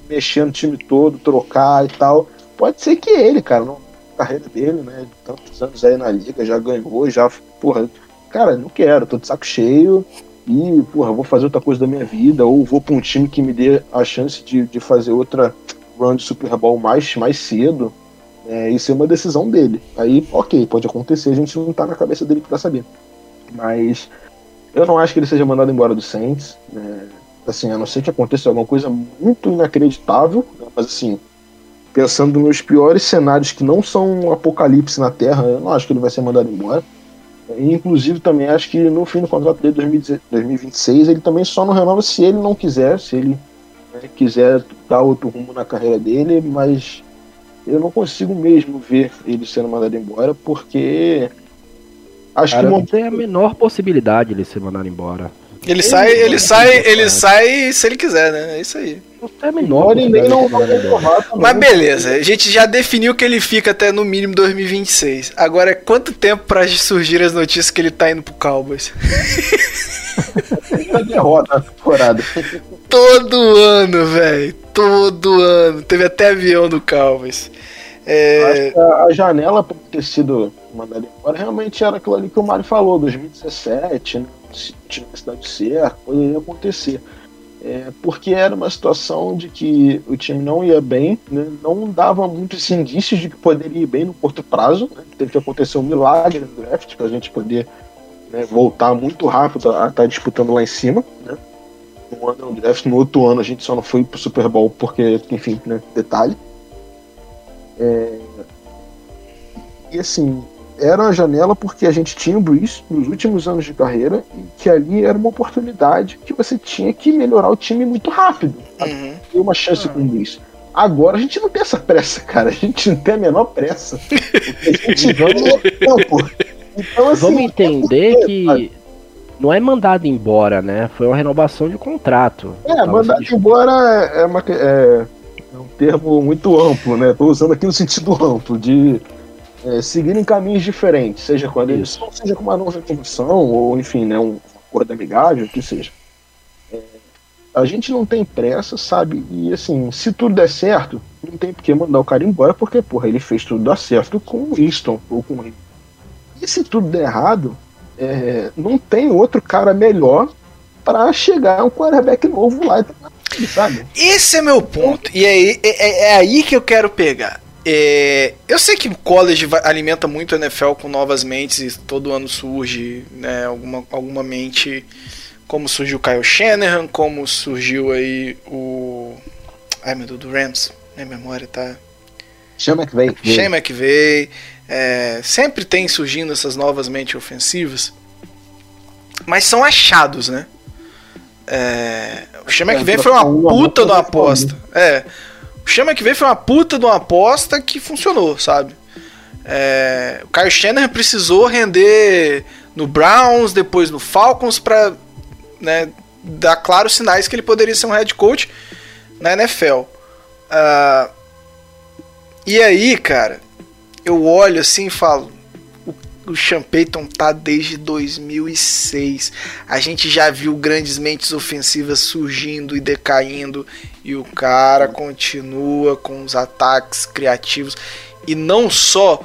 mexer no time todo, trocar e tal. Pode ser que ele, cara, na carreira dele, né? Tantos anos aí na liga, já ganhou, já, porra, cara, não quero, tô de saco cheio e, porra, vou fazer outra coisa da minha vida, ou vou pra um time que me dê a chance de, de fazer outra run de Super Bowl mais, mais cedo. É, isso é uma decisão dele. Aí, ok, pode acontecer, a gente não tá na cabeça dele pra saber. Mas eu não acho que ele seja mandado embora do Saints. Né? Assim, a não ser que aconteça alguma coisa muito inacreditável, né? mas assim, pensando nos piores cenários que não são um apocalipse na Terra, eu não acho que ele vai ser mandado embora. E, inclusive, também acho que no fim do contrato dele, 2026, ele também só não renova se ele não quiser, se ele né, quiser dar outro rumo na carreira dele, mas eu não consigo mesmo ver ele sendo mandado embora, porque acho Cara, que não tem a menor possibilidade de ele ser mandado embora. Ele, ele sai, ele sai, ele sai se ele quiser, né? É isso aí. A menor nem não Mas beleza, a gente já definiu que ele fica até no mínimo 2026. Agora, quanto tempo para surgir as notícias que ele tá indo pro Cowboys? derrota temporada. Todo ano, velho. Todo ano. Teve até avião do Cowboys. É... A, a, janela para ter sido mandado embora realmente era aquilo ali que o Mário falou, 2017, né? Se tivesse dado certo, poderia acontecer. É, porque era uma situação de que o time não ia bem, né? não dava muitos indícios de que poderia ir bem no curto prazo. Né? Teve que acontecer um milagre no draft para a gente poder né, voltar muito rápido a estar tá disputando lá em cima. Né? No ano no draft, no outro ano a gente só não foi pro Super Bowl porque, enfim, né, detalhe. É... E assim, era uma janela porque a gente tinha o Breeze nos últimos anos de carreira e que ali era uma oportunidade que você tinha que melhorar o time muito rápido. Uhum. Ter uma chance uhum. com o Breeze. Agora a gente não tem essa pressa, cara. A gente não tem a menor pressa. a gente vamos tempo. Então, assim, Vamos entender que não é mandado embora, né? Foi uma renovação de contrato. É, mandado embora é, uma, é, é, um termo muito amplo, né? Estou usando aqui no sentido amplo, de é, seguir em caminhos diferentes, seja com a demissão, seja com uma nova reconstrução, ou enfim, né, um acordo amigável, o que seja. É, a gente não tem pressa, sabe? E assim, se tudo der certo, não tem por que mandar o cara embora, porque, porra, ele fez tudo dar certo com o Easton ou com ele. E se tudo der errado, é, não tem outro cara melhor para chegar um quarterback novo lá, sabe? Esse é meu ponto. E é, é, é aí que eu quero pegar. É, eu sei que o college alimenta muito a NFL com novas mentes e todo ano surge né, alguma, alguma mente, como surgiu o Kyle Shanahan, como surgiu aí o. Ai meu Deus, do Rams. Minha memória tá. Vem. Chama que veio. É, sempre tem surgindo essas novas mentes ofensivas, mas são achados, né? É, o Chama que vem foi uma puta uma aposta. É, o Chama que vem foi uma puta de uma aposta que funcionou, sabe? É, o Kyle Shanahan precisou render no Browns, depois no Falcons, para né, dar claros sinais que ele poderia ser um head coach na NFL. Uh, ah, e aí, cara, eu olho assim e falo: o, Payton tá desde 2006. A gente já viu grandes mentes ofensivas surgindo e decaindo, e o cara continua com os ataques criativos. E não só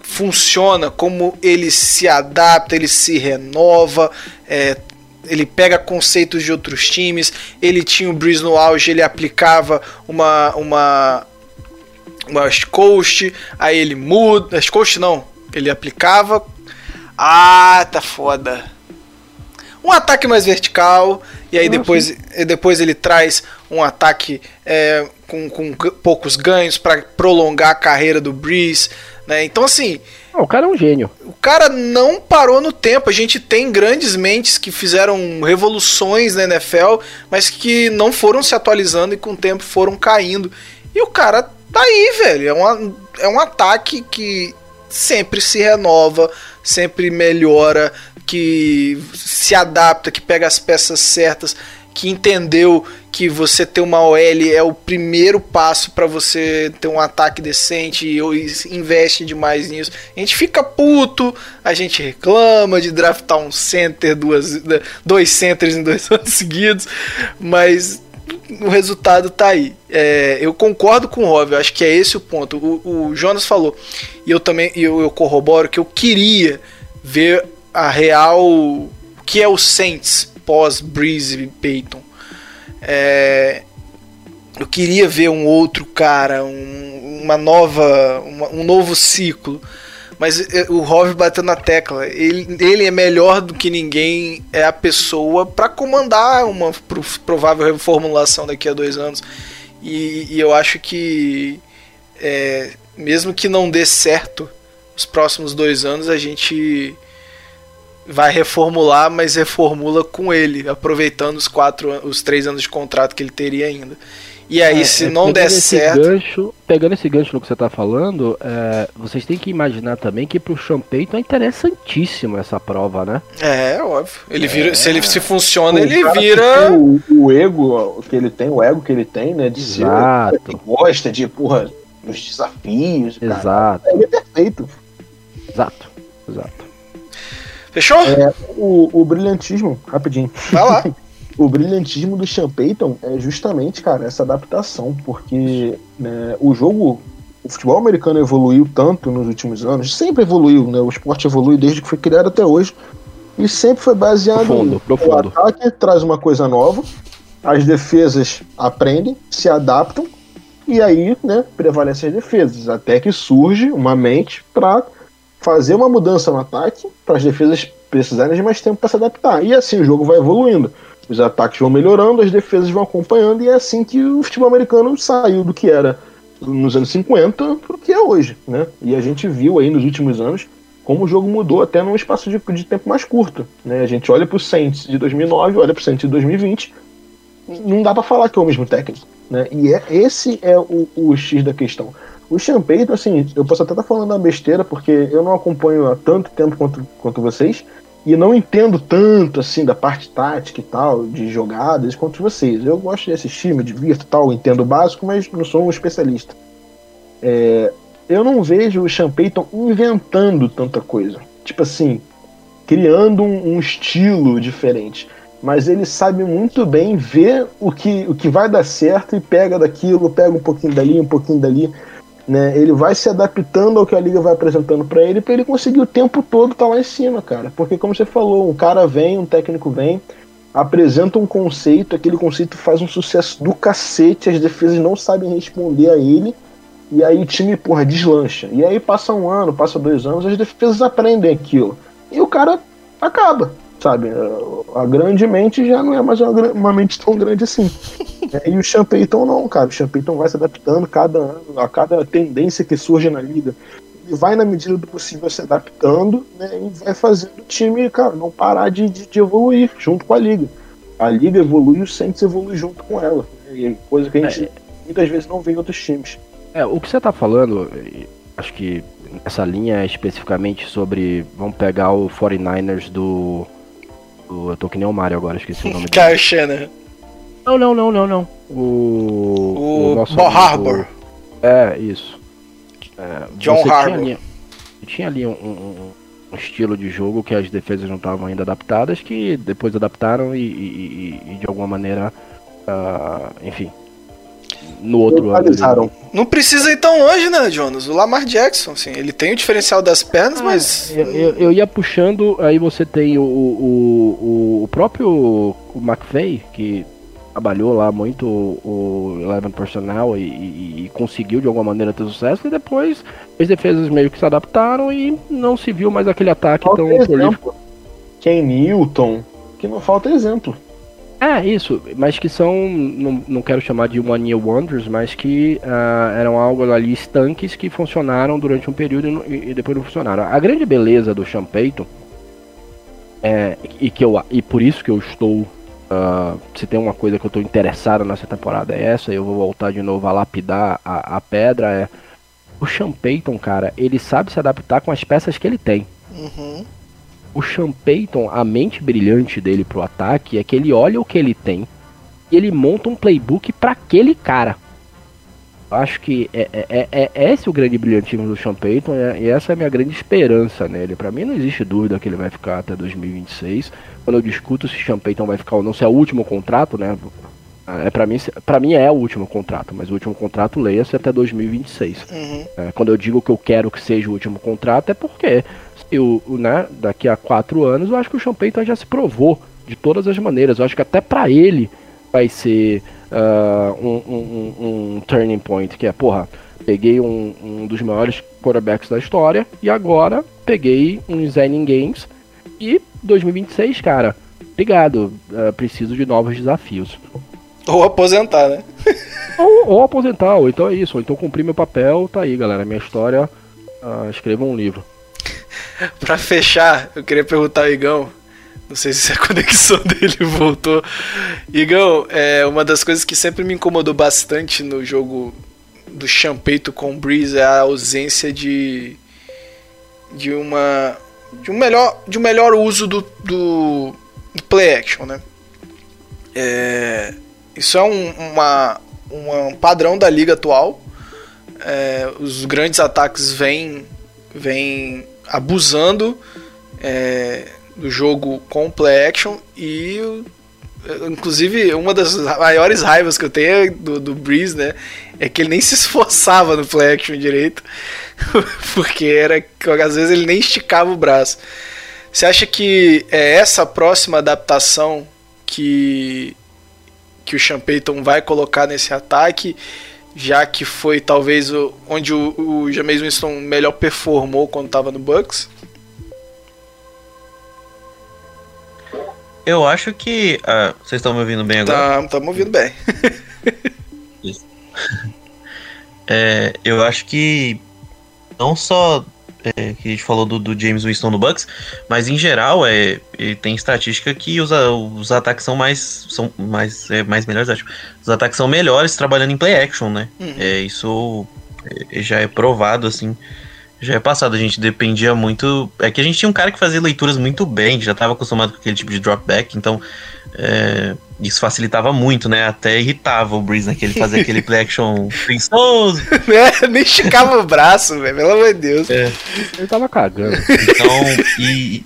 funciona, como ele se adapta, ele se renova, é, ele pega conceitos de outros times. Ele tinha o Breeze no auge, ele aplicava uma, uma West Coast, aí ele muda. West Coast não, ele aplicava. Ah, tá foda. Um ataque mais vertical, e aí Ah, depois, depois ele traz um ataque é, com, com poucos ganhos para prolongar a carreira do Breeze. Né? Então, assim, Ah, o cara é um gênio. o cara não parou no tempo. A gente tem grandes mentes que fizeram revoluções na NFL, mas que não foram se atualizando e com o tempo foram caindo. E o cara tá aí, velho. É, uma, é um ataque que sempre se renova, sempre melhora, que se adapta, que pega as peças certas, que entendeu que você ter uma OL é o primeiro passo para você ter um ataque decente e investe demais nisso. A gente fica puto, a gente reclama de draftar um center, duas, dois centers em dois anos seguidos, mas o resultado tá aí. É, eu concordo com o Rob, acho que é esse o ponto. O, o Jonas falou, e eu também eu, eu corroboro que eu queria ver a real o que é o Saints pós Breeze e Peyton. É, eu queria ver um outro cara, um, uma nova, uma, um novo ciclo. Mas é, o Rov bateu na tecla. Ele, ele é melhor do que ninguém, é a pessoa para comandar uma pro, provável reformulação daqui a dois anos. E, e eu acho que, é, mesmo que não dê certo os próximos dois anos, a gente vai reformular, mas reformula com ele, aproveitando os quatro, os três anos de contrato que ele teria ainda. E aí, É, se é, não der pegando esse certo. Gancho, pegando esse gancho no que você está falando, é, vocês têm que imaginar também que pro Sean Payton é interessantíssimo essa prova, né? É, óbvio. Ele vira, se ele se funciona, O ele cara vira. O, o ego que ele tem, o ego que ele tem, né? De ser. Exato. Que gosta de, porra, dos desafios. cara. Exato, Ele é perfeito. exato, exato. Fechou? O, o brilhantismo, rapidinho. Vai lá. O brilhantismo do Sean Payton é justamente, cara, essa adaptação, porque né, o jogo, o futebol americano evoluiu tanto nos últimos anos, sempre evoluiu, né? O esporte evolui desde que foi criado até hoje, e sempre foi baseado Profundo, em profundo. o ataque traz uma coisa nova, as defesas aprendem, se adaptam, e aí, né, prevalecem as defesas, até que surge uma mente para fazer uma mudança no ataque, para as defesas precisarem de mais tempo para se adaptar. E assim o jogo vai evoluindo. Os ataques vão melhorando, as defesas vão acompanhando, e é assim que o futebol americano saiu do que era nos anos 50 para o que é hoje. Né? E a gente viu aí nos últimos anos como o jogo mudou até num espaço de, de tempo mais curto. Né? A gente olha para o Saints de 2009, olha para o Saints de 2020, não dá para falar que é o mesmo técnico. Né? E é, esse é o, o X da questão. O Payton, assim, eu posso até estar falando uma besteira, porque eu não acompanho há tanto tempo quanto, quanto vocês, e não entendo tanto, assim, da parte tática e tal, de jogadas, quanto vocês. Eu gosto de assistir, me divirto e tal, entendo o básico, mas não sou um especialista. É, eu não vejo o Sean inventando tanta coisa. Tipo assim, criando um, um estilo diferente mas ele sabe muito bem ver o que, o que vai dar certo e pega daquilo, pega um pouquinho dali, um pouquinho dali. Né? Ele vai se adaptando ao que a liga vai apresentando para ele, para ele conseguir o tempo todo estar tá lá em cima, cara. Porque, como você falou, um cara vem, um técnico vem, apresenta um conceito, aquele conceito faz um sucesso do cacete, as defesas não sabem responder a ele, e aí o time, porra, deslancha. E aí passa um ano, passa dois anos, as defesas aprendem aquilo. E o cara acaba sabe? A grande mente já não é mais uma, uma mente tão grande assim. é, e o Sean Payton não, cara. O Sean Payton vai se adaptando cada ano, a cada tendência que surge na liga. Ele vai, na medida do possível, se adaptando né, e vai fazendo o time, cara, não parar de, de, de evoluir junto com a liga. A liga evolui e o Saints evolui junto com ela. Né, coisa que a gente é. muitas vezes não vê em outros times. É, o que você tá falando, acho que essa linha é especificamente sobre. Vamos pegar o 49ers do eu tô que nem o Mario agora, esqueci o nome dele. Kyle Shannon. Não, não, não, não, não. O. O, o nosso Ball Harbor. É, isso. É, John Harbour. Tinha ali, tinha ali um, um, um, estilo de jogo que as defesas não estavam ainda adaptadas, que depois adaptaram e, e, e de alguma maneira. Uh, enfim. No outro ano. Não precisa ir tão longe, né, Jonas? O Lamar Jackson, assim, ele tem o diferencial das pernas, ah, mas. Eu, eu, eu, ia puxando, aí você tem o, o, o, o próprio o McVeigh, que trabalhou lá muito o Eleven Personnel e, e, e, conseguiu de alguma maneira ter sucesso, e depois as defesas meio que se adaptaram e não se viu mais aquele ataque falta tão prolífico. Ken Newton, que não falta exemplo. É, isso, mas que são, não, não quero chamar de One Year Wonders, mas que uh, eram algo ali estanques que funcionaram durante um período e, e depois não funcionaram. A grande beleza do Sean Payton, é, e, que eu, e por isso que eu estou Uh, se tem uma coisa que eu estou interessado nessa temporada é essa, eu vou voltar de novo a lapidar a, a pedra, é o Sean Payton, cara, ele sabe se adaptar com as peças que ele tem. Uhum. O Sean Payton, a mente brilhante dele pro ataque é que ele olha o que ele tem e ele monta um playbook para aquele cara. Acho que é, é, é, é, esse o grande brilhantismo do Sean Payton e essa é a minha grande esperança nele. Para mim não existe dúvida que ele vai ficar até 2026. Quando eu discuto se Sean Payton vai ficar ou não, se é o último contrato, né? É, para mim, para mim é o último contrato, mas o último contrato leia-se até 2026. Uhum. É, quando eu digo que eu quero que seja o último contrato é porque eu, né, daqui a quatro anos eu acho que o Sean Payton já se provou de todas as maneiras. Eu acho que até para ele vai ser uh, um, um, um, turning point, que é, porra, peguei um, um, dos maiores quarterbacks da história e agora peguei uns Zen Games e 2026, cara, obrigado, uh, preciso de novos desafios. Ou aposentar, né? ou, ou, aposentar, ou então é isso, ou então cumprir meu papel, tá aí, galera, minha história, uh, escreva um livro. pra fechar, eu queria perguntar ao Igão, não sei se a conexão dele voltou. Igão, é, uma das coisas que sempre me incomodou bastante no jogo do Champeito com Breeze é a ausência de. de uma. de um melhor, de um melhor uso do, do, do play action, né? É, isso é um, uma, um padrão da liga atual. É, os grandes ataques vêm, vêm abusando. É, do jogo com play action e inclusive uma das maiores raivas que eu tenho do, do Breeze, né, é que ele nem se esforçava no play action direito, porque era às vezes ele nem esticava o braço. Você acha que é essa próxima adaptação que que o Sean Payton vai colocar nesse ataque, já que foi talvez onde o, o James Winston melhor performou quando estava no Bucks? Eu acho que. Ah, vocês estão me ouvindo bem agora? Estamos tá, ouvindo bem. É, eu acho que. Não só. É, que a gente falou do, do, James Winston no Bucks, mas em geral é, tem estatística que os, os ataques são mais. são mais, é, mais melhores, acho. Os ataques são melhores trabalhando em play action, né? Uhum. É, isso é, já é provado, assim. Já é passado, a gente dependia muito. É que a gente tinha um cara que fazia leituras muito bem, já estava acostumado com aquele tipo de dropback, então é, isso facilitava muito, né? Até irritava o Breeze, né? Que ele fazia aquele play action preguiçoso. É, nem esticava o braço, velho, pelo amor de Deus. É. Ele tava cagando. Então, e.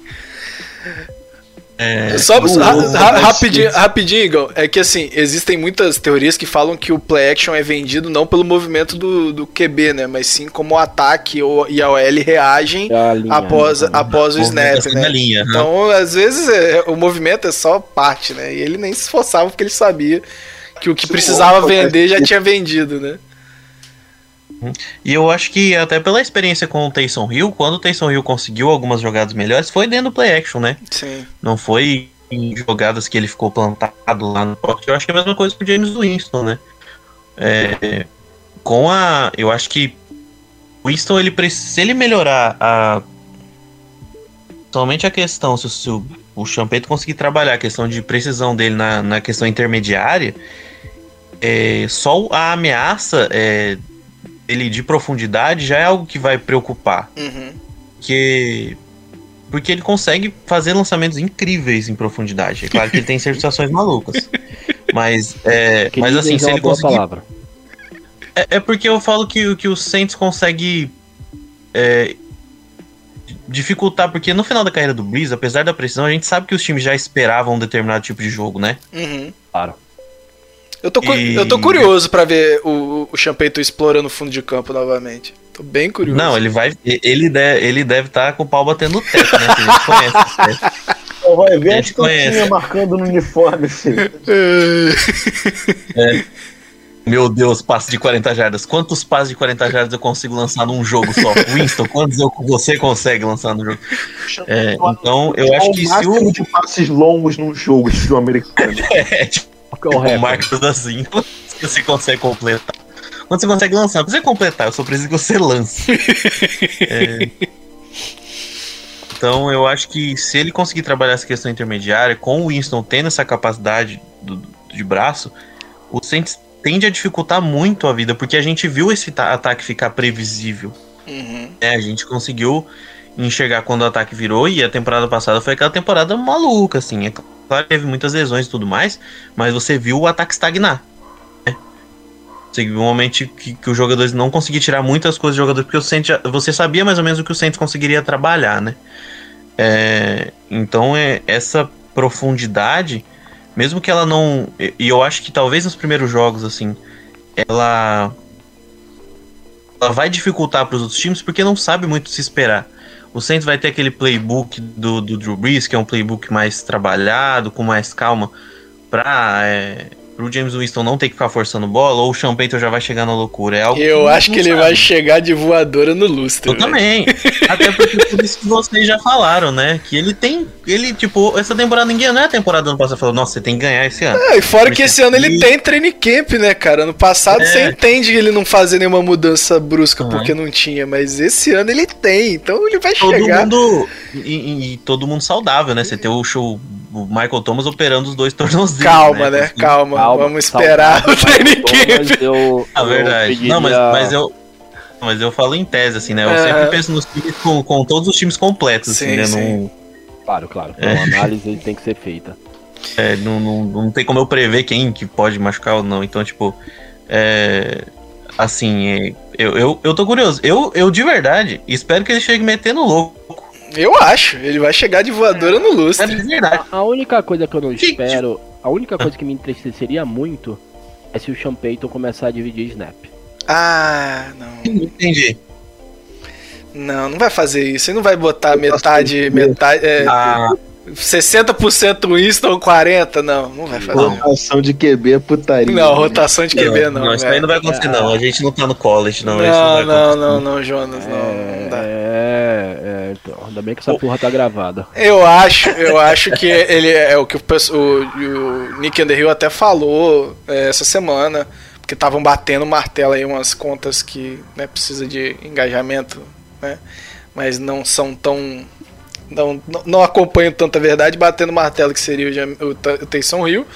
É, Só ra ra rapidinho, rapidinho, Igor, é que assim, existem muitas teorias que falam que o play action é vendido não pelo movimento do, do QB, né? Mas sim como o ataque ou, e a OL reagem a linha, após, né? após o snap, né? Linha, então, né? às vezes, é, o movimento é só parte, né? E ele nem se esforçava porque ele sabia que o que precisava vender já tinha vendido, né? E eu acho que até pela experiência com o Taysom Hill, quando o Taysom Hill conseguiu algumas jogadas melhores, foi dentro do play action, né? Sim. Não foi em jogadas que ele ficou plantado lá no pocket. Eu acho que é a mesma coisa com o James Winston, né? É, com a. Eu acho que o Winston, ele se ele melhorar a. Somente a questão, se, se o, o Champeto conseguir trabalhar a questão de precisão dele na, na questão intermediária, é, só a ameaça é, ele de profundidade já é algo que vai preocupar. Uhum. Que porque ele consegue fazer lançamentos incríveis em profundidade. É claro que ele tem situações malucas. Mas, é, mas assim, se ele conseguir. Palavra. É, é, porque eu falo que, que o Saints consegue é, dificultar, porque no final da carreira do Breeze, apesar da precisão, a gente sabe que os times já esperavam um determinado tipo de jogo, né? Uhum. Claro. Eu tô, e... eu tô curioso para ver o, o Champeito explorando o fundo de campo novamente. Tô bem curioso. Não, ele vai. Ele deve ele deve estar tá com o pau batendo no teto, né? Que a gente conhece. Vai ver A as gente conhece. cantinhas marcando no uniforme, filho. Meu Deus, passe de 40 jardas. Quantos passes de 40 jardas eu consigo lançar num jogo só? Winston, quantos eu- você consegue lançar no jogo? É, então, eu acho que o se máximo o. de passes longos num jogo de futebol americano. É, tipo, Qual é o o recorde? Marcos assim, se você consegue completar. Quando você consegue lançar, pra você completar, eu só preciso que você lance. É. Então eu acho que se ele conseguir trabalhar essa questão intermediária, com o Winston tendo essa capacidade do- de braço, o Saints tende a dificultar muito a vida, porque a gente viu esse ta- ataque ficar previsível. Uhum. né? a gente conseguiu enxergar quando o ataque virou e a temporada passada foi aquela temporada maluca, assim. É claro teve muitas lesões e tudo mais, mas você viu o ataque estagnar. né? Você viu um momento que, que os jogadores não conseguiam tirar muitas coisas dos jogadores, porque o Saints você sabia mais ou menos o que o Saints conseguiria trabalhar, né? É, então é, essa profundidade, mesmo que ela não. E eu acho que talvez nos primeiros jogos, assim, ela ela vai dificultar para os outros times porque não sabe muito se esperar. O Saints vai ter aquele playbook do, do Drew Brees, que é um playbook mais trabalhado, com mais calma, para o James Winston não ter que ficar forçando bola, ou o Sean Payton já vai chegar na loucura. É algo Eu acho que ele sabe. vai chegar de voadora no lustre. Eu velho. também. Até porque por isso que vocês já falaram, né? Que ele tem. Ele, tipo, essa temporada ninguém não é a temporada do ano passado falou, nossa, você tem que ganhar esse ano. É, e fora que esse ano ele ele- tem training camp, né, cara? Ano passado É. você entende ele não fazer nenhuma mudança brusca Uhum. porque não tinha, mas esse ano ele tem, então ele vai todo chegar. mundo. E, e- todo mundo saudável, né? Você tem o show. O Michael Thomas operando os dois tornozelos. Calma, né? Porque- Calma, Calma, vamos esperar calma, o training camp. eu, Ah, eu verdade. pediria- Não, mas, mas eu. Mas eu falo em tese, assim, né? Eu Aham. sempre penso nos times com, com todos os times completos, Sim, assim, né? sim. Não, Claro, claro. Então, a análise tem que ser feita. é, não, não, não tem como eu prever quem que pode machucar ou não. Então, tipo. É, assim, é, eu, eu, eu tô curioso. Eu, eu, de verdade, espero que ele chegue metendo louco. Eu acho, ele vai chegar de voadora no É lustre. verdade. A única coisa que eu não espero, a única coisa que me entristeceria muito é se o Sean Payton começar a dividir snap. Ah, não. Entendi. Não, não vai fazer isso. Ele não vai botar metade, metade, é, Ah, 60% Winston, 40, não, não vai fazer. Não. Rotação de QB é putaria. Não, rotação de QB não. não, isso velho. aí não vai acontecer, não. A gente não tá no college, não. Não, isso não, não, não, Jonas, não, não dá. É, é, então, ainda bem que essa porra tá gravada. Eu acho, eu acho que ele é o que o, o, o Nick Underhill até falou é, essa semana, porque estavam batendo martelo aí umas contas que né, precisa de engajamento, né? Mas não são tão não, não, acompanham tanta verdade, batendo martelo que seria o, o, Ta- o Taysom Hill.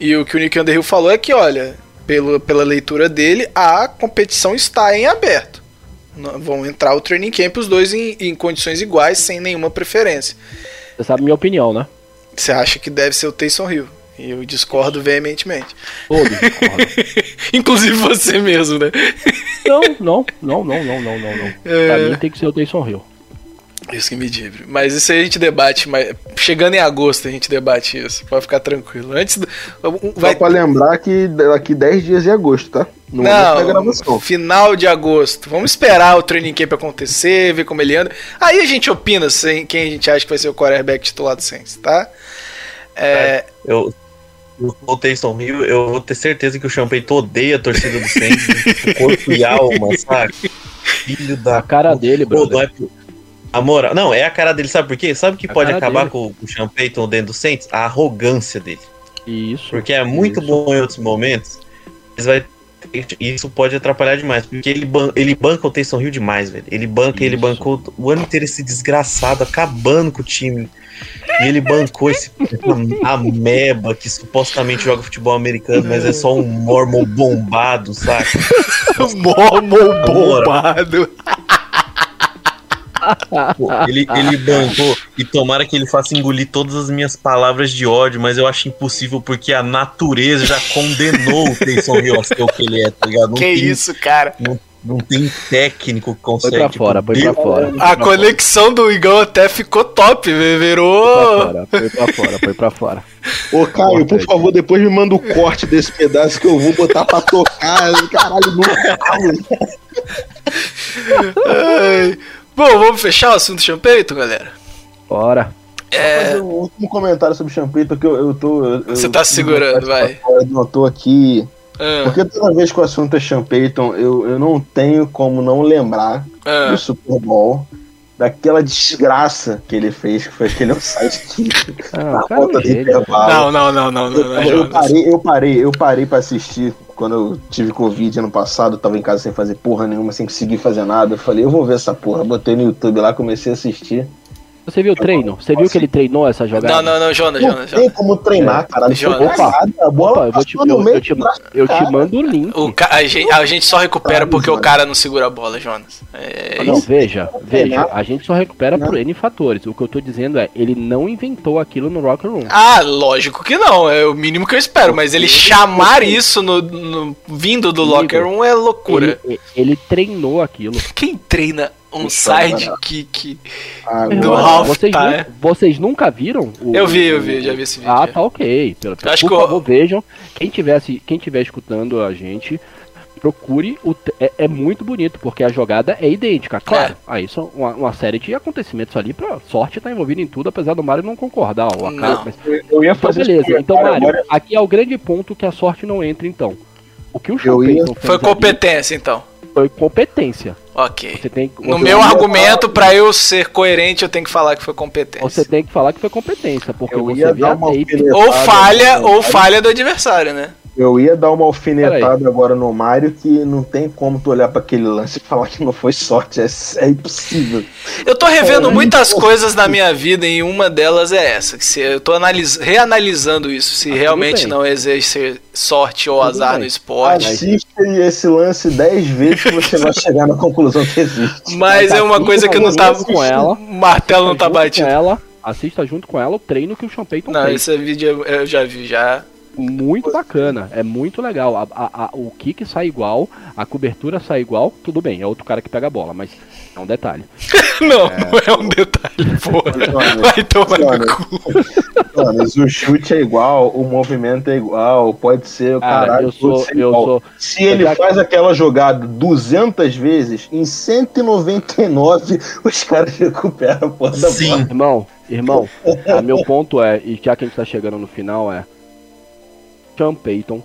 E o que o Nick Underhill falou é que, olha, pelo, pela leitura dele, a competição está em aberto. Vão entrar o training camp os dois em, em condições iguais, sem nenhuma preferência. Você sabe minha opinião, né? Você acha que deve ser o Taysom Hill. E eu discordo veementemente. Todos discordam. Inclusive você mesmo, né? Não, não, não, não, não, não, não, não. Pra É. mim tem que ser o Taysom Hill. Isso que me dibre. Mas isso aí a gente debate, mas chegando em agosto a gente debate isso. Pode ficar tranquilo. Antes do, Só vai pra lembrar que daqui 10 dias de agosto, tá? No Não, final de agosto. Vamos esperar o training camp acontecer, ver como ele anda. Aí a gente opina sem quem a gente acha que vai ser o quarterback titular do Saints, tá? É, Eu, o Taysom Hill, eu vou ter certeza que o Payton odeia a torcida do Saints, corpo e alma, sabe? Filho da A cara dele, não é por- A moral, não, é a cara dele, sabe por quê? Sabe o que A pode acabar dele. com, o Sean Payton dentro do Saints? A arrogância dele. Isso. Porque é muito isso. bom em outros momentos, mas vai isso pode atrapalhar demais, porque ele, ban ele banca o Taysom Hill demais, velho. Ele banca, ele Isso. bancou o ano inteiro esse desgraçado, acabando com o time. E ele bancou esse ameba que supostamente joga futebol americano, mas é só um mormon bombado, saca? Mormon bombado. Pô, ele, ele bancou e tomara que ele faça engolir todas as minhas palavras de ódio, mas eu acho impossível porque a natureza já condenou o Taysom Hill a ser o que ele é, tá ligado? Não Que tem, isso, cara. Não tem técnico que Foi consegue. pra tipo, fora, foi pra fora. A Foi pra conexão do Igão até ficou top, virou. fora, Foi pra fora, foi pra fora. Ô, Caio, por favor, depois me manda o corte desse pedaço que eu vou botar pra tocar. Caralho, não. Ai. Bom, vamos fechar o assunto Payton, galera? Bora. É, fazer um último comentário sobre o Champeito, porque eu, eu tô. eu- Você eu- tá segurando, vai. Eu não tô aqui. ah, Porque toda vez que o assunto é Sean Payton, eu, eu não tenho como não lembrar ah. do Super Bowl, daquela desgraça que ele fez, que foi aquele offside que Ah, na é volta do intervalo. Não, não, não, não, não, não, Eu, eu Jonas. parei, eu parei, eu parei pra assistir quando eu tive Covid ano passado, tava em casa sem fazer porra nenhuma, sem conseguir fazer nada. Eu falei, eu vou ver essa porra. Botei no YouTube lá, comecei a assistir. Você viu o treino? Você viu que ele treinou essa jogada? Não, não, não, Jonas, Não Jonas, tem Jonas. como treinar, caralho. Foi Jonas. cagada, a bola Opa, eu, vou te, eu, eu te, eu te cara. mando o link. O ca- a, gente, a gente só recupera porque o cara não segura a bola, Jonas. É Não, isso. veja, veja, a gente só recupera Não. por N fatores. O que eu tô dizendo é, ele não inventou aquilo no Rocker Room. Ah, lógico que não, é o mínimo que eu espero, mas ele chamar isso no, no- vindo do locker room é loucura. Ele, ele treinou aquilo. Quem treina um sidekick Ah, do Ralph Vocês, tá, é? vocês nunca viram? o- Eu vi, eu vi, já vi esse vídeo. Ah, tá ok. Pelo, Eu acho por que favor, vejam. Quem tivesse, quem tiver escutando a gente, procure. O, é, é muito bonito, porque a jogada é idêntica. Claro, É. aí são uma, uma série de acontecimentos ali pra sorte tá envolvida em tudo, apesar do Mario não concordar. O Não. acaso, mas Eu ia Então, fazer esse beleza. Então, Mário, agora. aqui é o grande ponto que a sorte não entra, então. O que o Eu ia- Foi ali competência, então. Foi competência. Ok. Você tem, No você- meu argumento, pra eu ser coerente, eu tenho que falar que foi competência. Você tem que falar que foi competência, porque Eu você ia vê dar a uma tape. Ou falha, no ou falha do adversário, né? Eu ia dar uma alfinetada agora no Mário que não tem como tu olhar pra aquele lance e falar que não foi sorte. É, é impossível. Eu tô revendo muitas coisas na minha vida e uma delas é essa. Que se eu tô analis- reanalisando isso, se Ah, realmente não exercer sorte ou Tudo azar bem. no esporte. Assiste esse lance dez vezes que você vai chegar na conclusão que existe. Mas é uma coisa que não tá. junto com ela. O martelo não tá batido. Com ela, assista junto com ela o treino que o Sean Payton Não, fez. esse vídeo eu- eu já vi já. Muito bacana, é muito legal. A, a- a- o kick sai igual, a cobertura sai igual, tudo bem, é outro cara que pega a bola, mas é um detalhe. Não, não é um detalhe, porra. Vai tomar no cu. Mas o chute é igual, o movimento é igual, pode ser o Cara, caralho eu sou, eu igual. sou. Se ele já- faz aquela jogada 200 vezes, em 199 os caras recuperam a porra da bola. Sim. Irmão, irmão, a meu ponto é, e já que a gente tá chegando no final, é. Sean Payton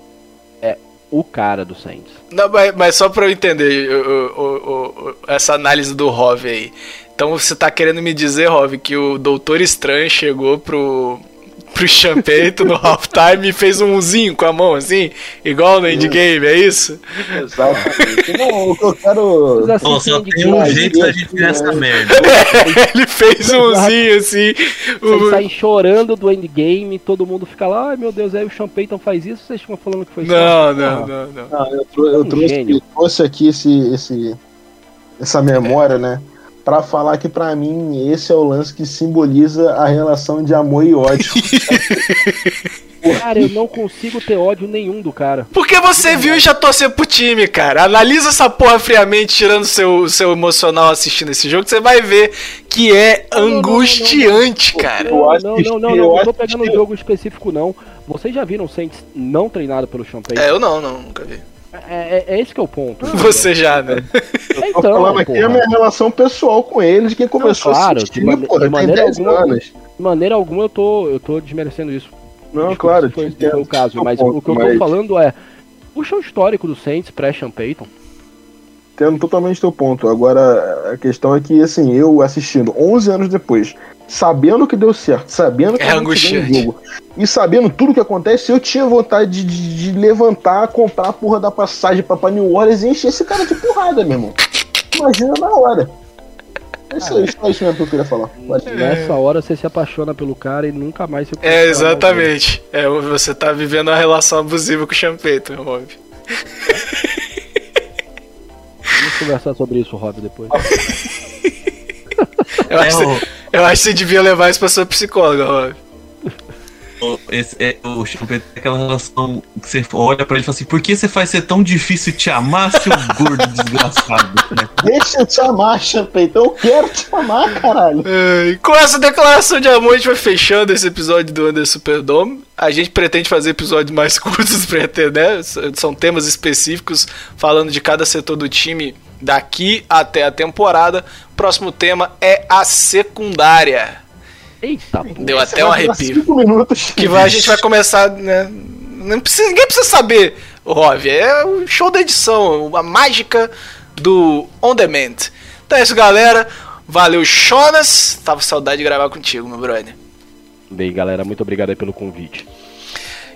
é o cara do Saints. Não, mas, mas só pra eu entender o- o- o- o- essa análise do Rov aí. Então você tá querendo me dizer, Rov, que o Doutor Estranho chegou pro, pro Champeito no halftime e fez um umzinho com a mão, assim, igual no endgame, é isso? Exatamente. Não, eu quero. Pô, assim, só de tem um jeito da gente ver essa merda. Ele fez um umzinho assim. Vocês saem chorando do endgame, todo mundo fica lá, ai meu Deus, aí o Sean Payton faz isso, vocês ficam falando que foi Não, sorte. não, não, não. Não, eu, trou- eu Um trouxe, gênio. eu trouxe aqui esse, esse, essa memória, né? Pra falar que pra mim esse é o lance que simboliza a relação de amor e ódio. Cara, eu não consigo ter ódio nenhum do cara. Porque você viu e já torceu pro time, cara. Analisa essa porra friamente, tirando seu, seu emocional assistindo esse jogo, você vai ver que é Não, não, não, não, angustiante, cara. Não, não, não, não, eu não, tô pegando um jogo específico não. Vocês já viram o Saints não treinado pelo Payton? É, eu não, não, nunca vi. É, é- é esse que é o ponto. Você já, né? É, Tô falando aqui porra. a minha relação pessoal com ele, de quem começou claro, a assistir, de porra, de maneira 10 alguma- anos. De maneira alguma eu tô, eu tô desmerecendo isso. Não, Desculpa claro, foi, entendo, o caso, mas ponto, o que eu tô mas falando é. Puxa o histórico do Saints pré-Sean Payton. Entendo totalmente teu ponto. Agora, a questão é que, assim, eu assistindo 11 anos depois, sabendo que deu certo, sabendo que É angustiante. o jogo, e sabendo tudo que acontece, eu tinha vontade de, de- levantar, comprar a porra da passagem pra, pra New Orleans e encher esse cara de porrada, meu irmão. Imagina na hora. É isso aí, só isso mesmo que eu queria falar. Ir. Nessa hora você se apaixona pelo cara e nunca mais se É, exatamente. É, você tá vivendo uma relação abusiva com o Champeito, Rob. Vamos conversar sobre isso, Rob, depois. Eu, É, acho que eu acho que você devia levar isso pra sua psicóloga, Rob. o, esse, é, o Champeito tem aquela relação que você olha pra ele e fala assim: por que você faz ser tão difícil te amar, seu gordo desgraçado? Deixa eu te amar, Champeitão. Eu quero te amar, caralho. É, E com essa declaração de amor, a gente vai fechando esse episódio do Under Superdome. A gente pretende fazer episódios mais curtos, pretende, né? São temas específicos, falando de cada setor do time daqui até a temporada. Próximo tema é a secundária. Eita, pô. Deu até um arrepio. Cinco minutos. Que vai, a gente vai começar, né? Não precisa, ninguém precisa saber, Rov. É o show da edição, a mágica do On Demand. Então é isso, galera. Valeu, Jonas. Tava com saudade de gravar contigo, meu brother. Bem, galera, muito obrigado aí pelo convite.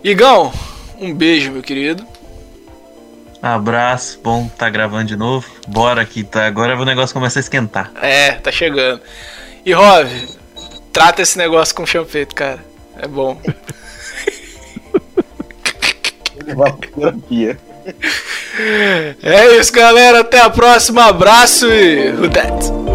Igão, um beijo, meu querido. Abraço, bom tá gravando de novo. Bora que tá. Agora o negócio começa a esquentar. É, tá chegando. E Rov, trata esse negócio com champeito, cara. É bom. Levar pra terapia. É isso, galera. Até a próxima. Abraço e. Who dat?